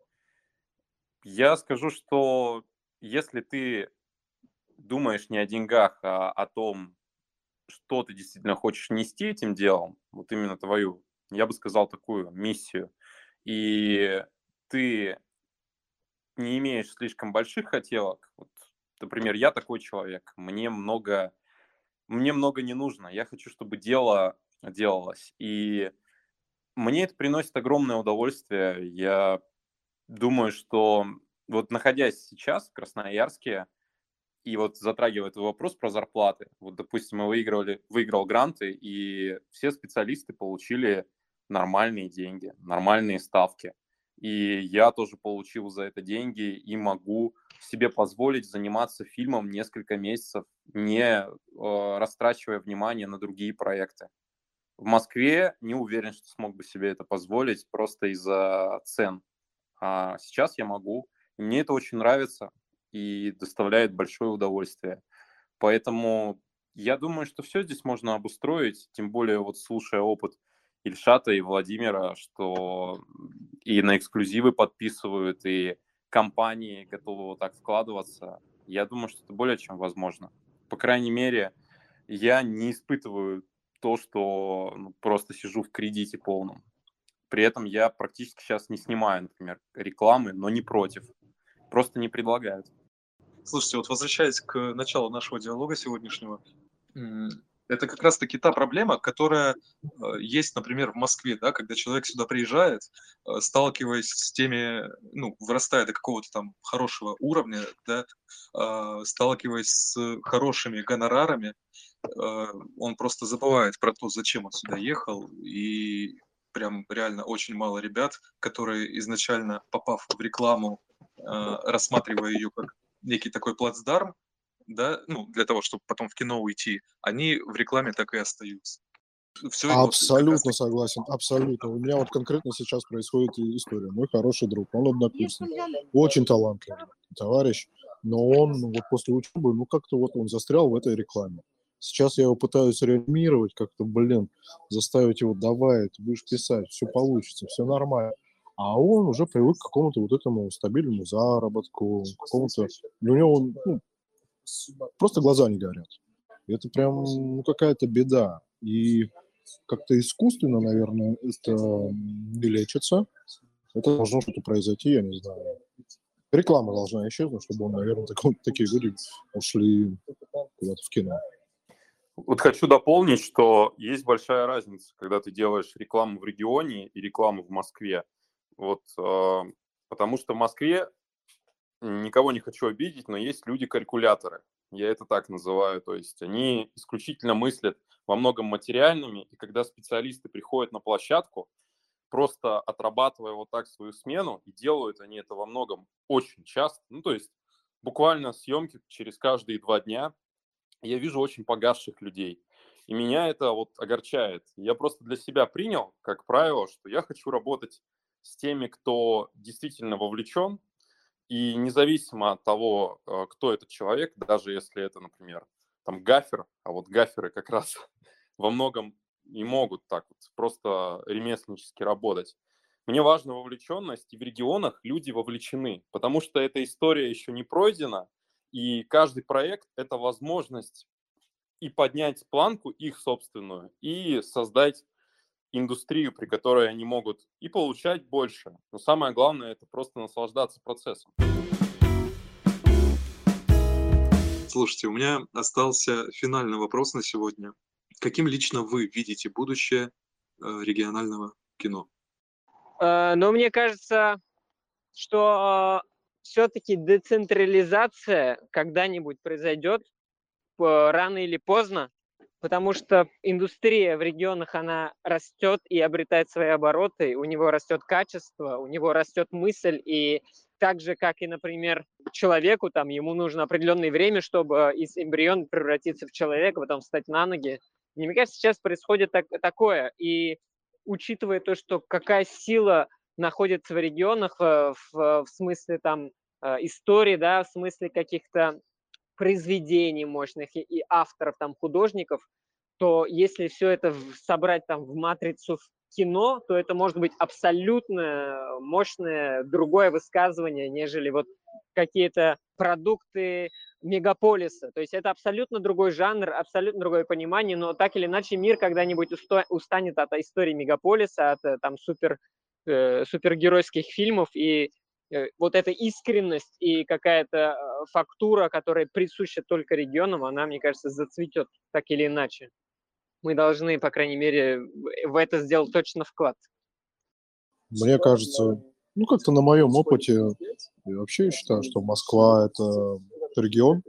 я скажу, что если ты думаешь не о деньгах, а о том, что ты действительно хочешь нести этим делом, вот именно твою, я бы сказал, такую миссию, и ты не имеешь слишком больших хотелок, вот, например, я такой человек, мне много, мне много не нужно, я хочу, чтобы дело делалось, и мне это приносит огромное удовольствие, я думаю, что вот находясь сейчас в Красноярске и вот затрагивая этот вопрос про зарплаты, вот, допустим, мы выигрывали, выиграл гранты, и все специалисты получили нормальные деньги, нормальные ставки. И я тоже получил за это деньги и могу себе позволить заниматься фильмом несколько месяцев, не э, растрачивая внимание на другие проекты. В Москве не уверен, что смог бы себе это позволить просто из-за цен. А сейчас я могу. И мне это очень нравится и доставляет большое удовольствие. Поэтому я думаю, что все здесь можно обустроить, тем более вот слушая опыт Ильшата и Владимира, что и на эксклюзивы подписывают, и компании готовы вот так вкладываться. Я думаю, что это более чем возможно. По крайней мере, я не испытываю то, что ну, просто сижу в кредите полном. При этом я практически сейчас не снимаю, например, рекламы, но не против. Просто не предлагают. Слушайте, вот возвращаясь к началу нашего диалога сегодняшнего, это как раз-таки та проблема, которая э, есть, например, в Москве, да, когда человек сюда приезжает, э, сталкиваясь с теми, ну, вырастая до какого-то там хорошего уровня, да, э, сталкиваясь с хорошими гонорарами, он просто забывает про то, зачем он сюда ехал, и прям реально очень мало ребят, которые изначально, попав в рекламу, рассматривая ее как некий такой плацдарм, да, ну, для того, чтобы потом в кино уйти, они в рекламе так и остаются. Все абсолютно вот, согласен, абсолютно. У меня вот конкретно сейчас происходит история. Мой хороший друг, он однокурсник, очень талантливый товарищ. но он ну, вот после учебы, ну как-то вот он застрял в этой рекламе. Сейчас я его пытаюсь реанимировать, как-то, блин, заставить его, давай, ты будешь писать, все получится, все нормально. А он уже привык к какому-то вот этому стабильному заработку, какому-то... У него ну, просто глаза не горят. Это прям ну, какая-то беда. И как-то искусственно, наверное, это не лечится. Это должно что-то произойти, я не знаю. Реклама должна исчезнуть, чтобы, он, наверное, так, такие люди ушли куда-то в кино. Вот хочу дополнить, что есть большая разница, когда ты делаешь рекламу в регионе и рекламу в Москве. Вот, э, потому что в Москве никого не хочу обидеть, но есть люди-калькуляторы. Я это так называю. То есть они исключительно мыслят во многом материальными, и когда специалисты приходят на площадку, просто отрабатывая вот так свою смену, и делают они это во многом очень часто, ну, то есть буквально съемки через каждые два дня, я вижу очень погасших людей. И меня это вот огорчает. Я просто для себя принял, как правило, что я хочу работать с теми, кто действительно вовлечен, и независимо от того, э, кто этот человек, даже если это, например, там гафер, а вот гаферы как раз [laughs] во многом и могут так вот просто ремесленнически работать. Мне важна вовлеченность, и в регионах люди вовлечены, потому что эта история еще не пройдена, и каждый проект – это возможность и поднять планку их собственную, и создать индустрию, при которой они могут и получать больше. Но самое главное – это просто наслаждаться процессом. Слушайте, у меня остался финальный вопрос на сегодня. Каким лично вы видите будущее э, регионального кино? Э, ну, мне кажется, что все-таки децентрализация когда-нибудь произойдет рано или поздно, потому что индустрия в регионах, она растет и обретает свои обороты, у него растет качество, у него растет мысль, и так же, как и, например, человеку, там, ему нужно определенное время, чтобы из эмбриона превратиться в человека, потом встать на ноги. Мне кажется, сейчас происходит так, такое, и учитывая то, что какая сила находится в регионах в, в, в смысле там э, истории, да, в смысле каких-то произведений мощных и, и авторов, там, художников, то если все это собрать там в матрицу в кино, то это может быть абсолютно мощное другое высказывание, нежели вот какие-то продукты мегаполиса. То есть это абсолютно другой жанр, абсолютно другое понимание, но так или иначе мир когда-нибудь устанет от истории мегаполиса, от э, там супер, э, супергеройских фильмов, и Э, вот эта искренность и какая-то э, фактура, которая присуща только регионам, она, мне кажется, зацветет так или иначе. Мы должны, по крайней мере, в это сделать точно вклад. Мне кажется, ну как-то на моем опыте, я вообще считаю, что Москва это регион.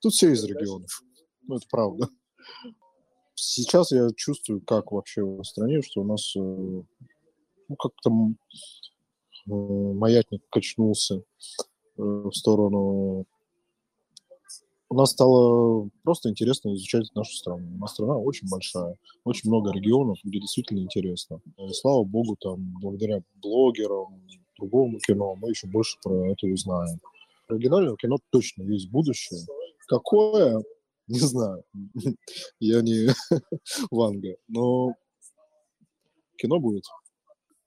Тут все из регионов. Ну, это правда. Сейчас я чувствую, как вообще в стране, что у нас э, ну, как-то Э, маятник качнулся э, в сторону... У нас стало просто интересно изучать нашу страну. У нас страна очень большая, очень много регионов, где действительно интересно. И слава богу, там, благодаря блогерам, другому кино, мы еще больше про это узнаем. Оригинального кино точно есть будущее. Какое? Не знаю. [laughs] Я не [laughs] Ванга, но кино будет.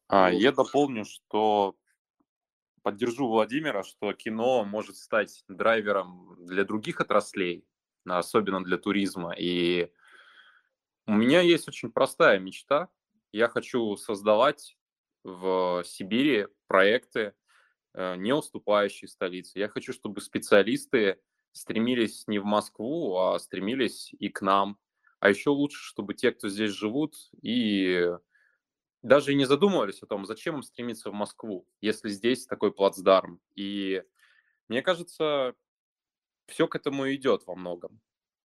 А, я дополню, что поддержу Владимира, что кино может стать драйвером для других отраслей, особенно для туризма. И у меня есть очень простая мечта. Я хочу создавать в Сибири проекты, э, не уступающие столице. Я хочу, чтобы специалисты стремились не в Москву, а стремились и к нам. А еще лучше, чтобы те, кто здесь живут, и даже и не задумывались о том, зачем им стремиться в Москву, если здесь такой плацдарм. И мне кажется, все к этому идет во многом.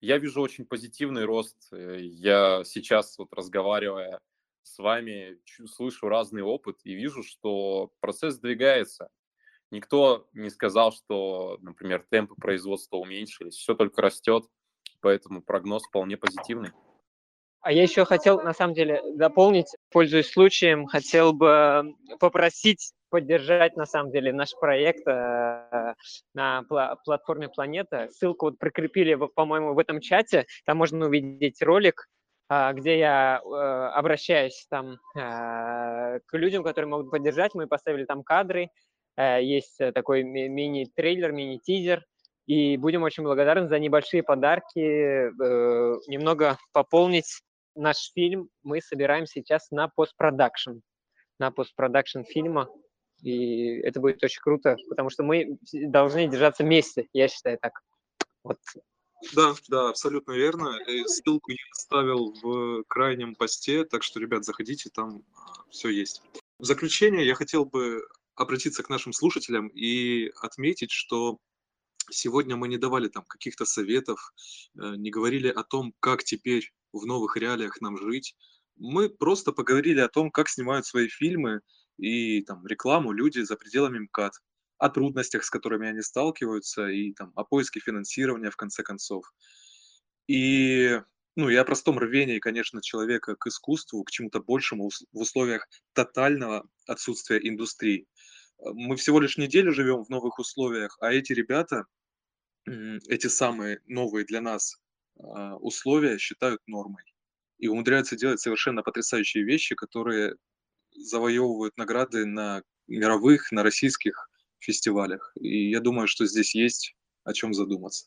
Я вижу очень позитивный рост. Э, я сейчас, вот разговаривая с вами, слышу разный опыт и вижу, что процесс двигается. Никто не сказал, что, например, темпы производства уменьшились, все только растет, поэтому прогноз вполне позитивный. А я еще хотел, на самом деле, дополнить, пользуясь случаем, хотел бы попросить поддержать, на самом деле, наш проект э, на пла- платформе Планета. Ссылку вот прикрепили, по-моему, в этом чате. Там можно увидеть ролик, э, где я э, обращаюсь там э, к людям, которые могут поддержать. Мы поставили там кадры. Э, есть такой ми- мини-трейлер, мини-тизер. И будем очень благодарны за небольшие подарки, э, немного пополнить наш фильм. Мы собираем сейчас на постпродакшн на постпродакшн фильма. И это будет очень круто, потому что мы должны держаться вместе, я считаю так. Вот. Да, да, абсолютно верно. И ссылку я оставил в крайнем посте, так что, ребят, заходите, там а, все есть. В заключение я хотел бы обратиться к нашим слушателям и отметить, что сегодня мы не давали там каких-то советов, э, не говорили о том, как теперь в новых реалиях нам жить, мы просто поговорили о том, как снимают свои фильмы и там рекламу люди за пределами МКАД, о трудностях, с которыми они сталкиваются, и там о поиске финансирования в конце концов. И ну, и о простом рвении, конечно, человека к искусству, к чему-то большему в условиях тотального отсутствия индустрии. Мы всего лишь неделю живем в новых условиях, а эти ребята, эти самые новые для нас а, условия считают нормой и умудряются делать совершенно потрясающие вещи, которые завоевывают награды на мировых, на российских фестивалях. И я думаю, что здесь есть о чем задуматься.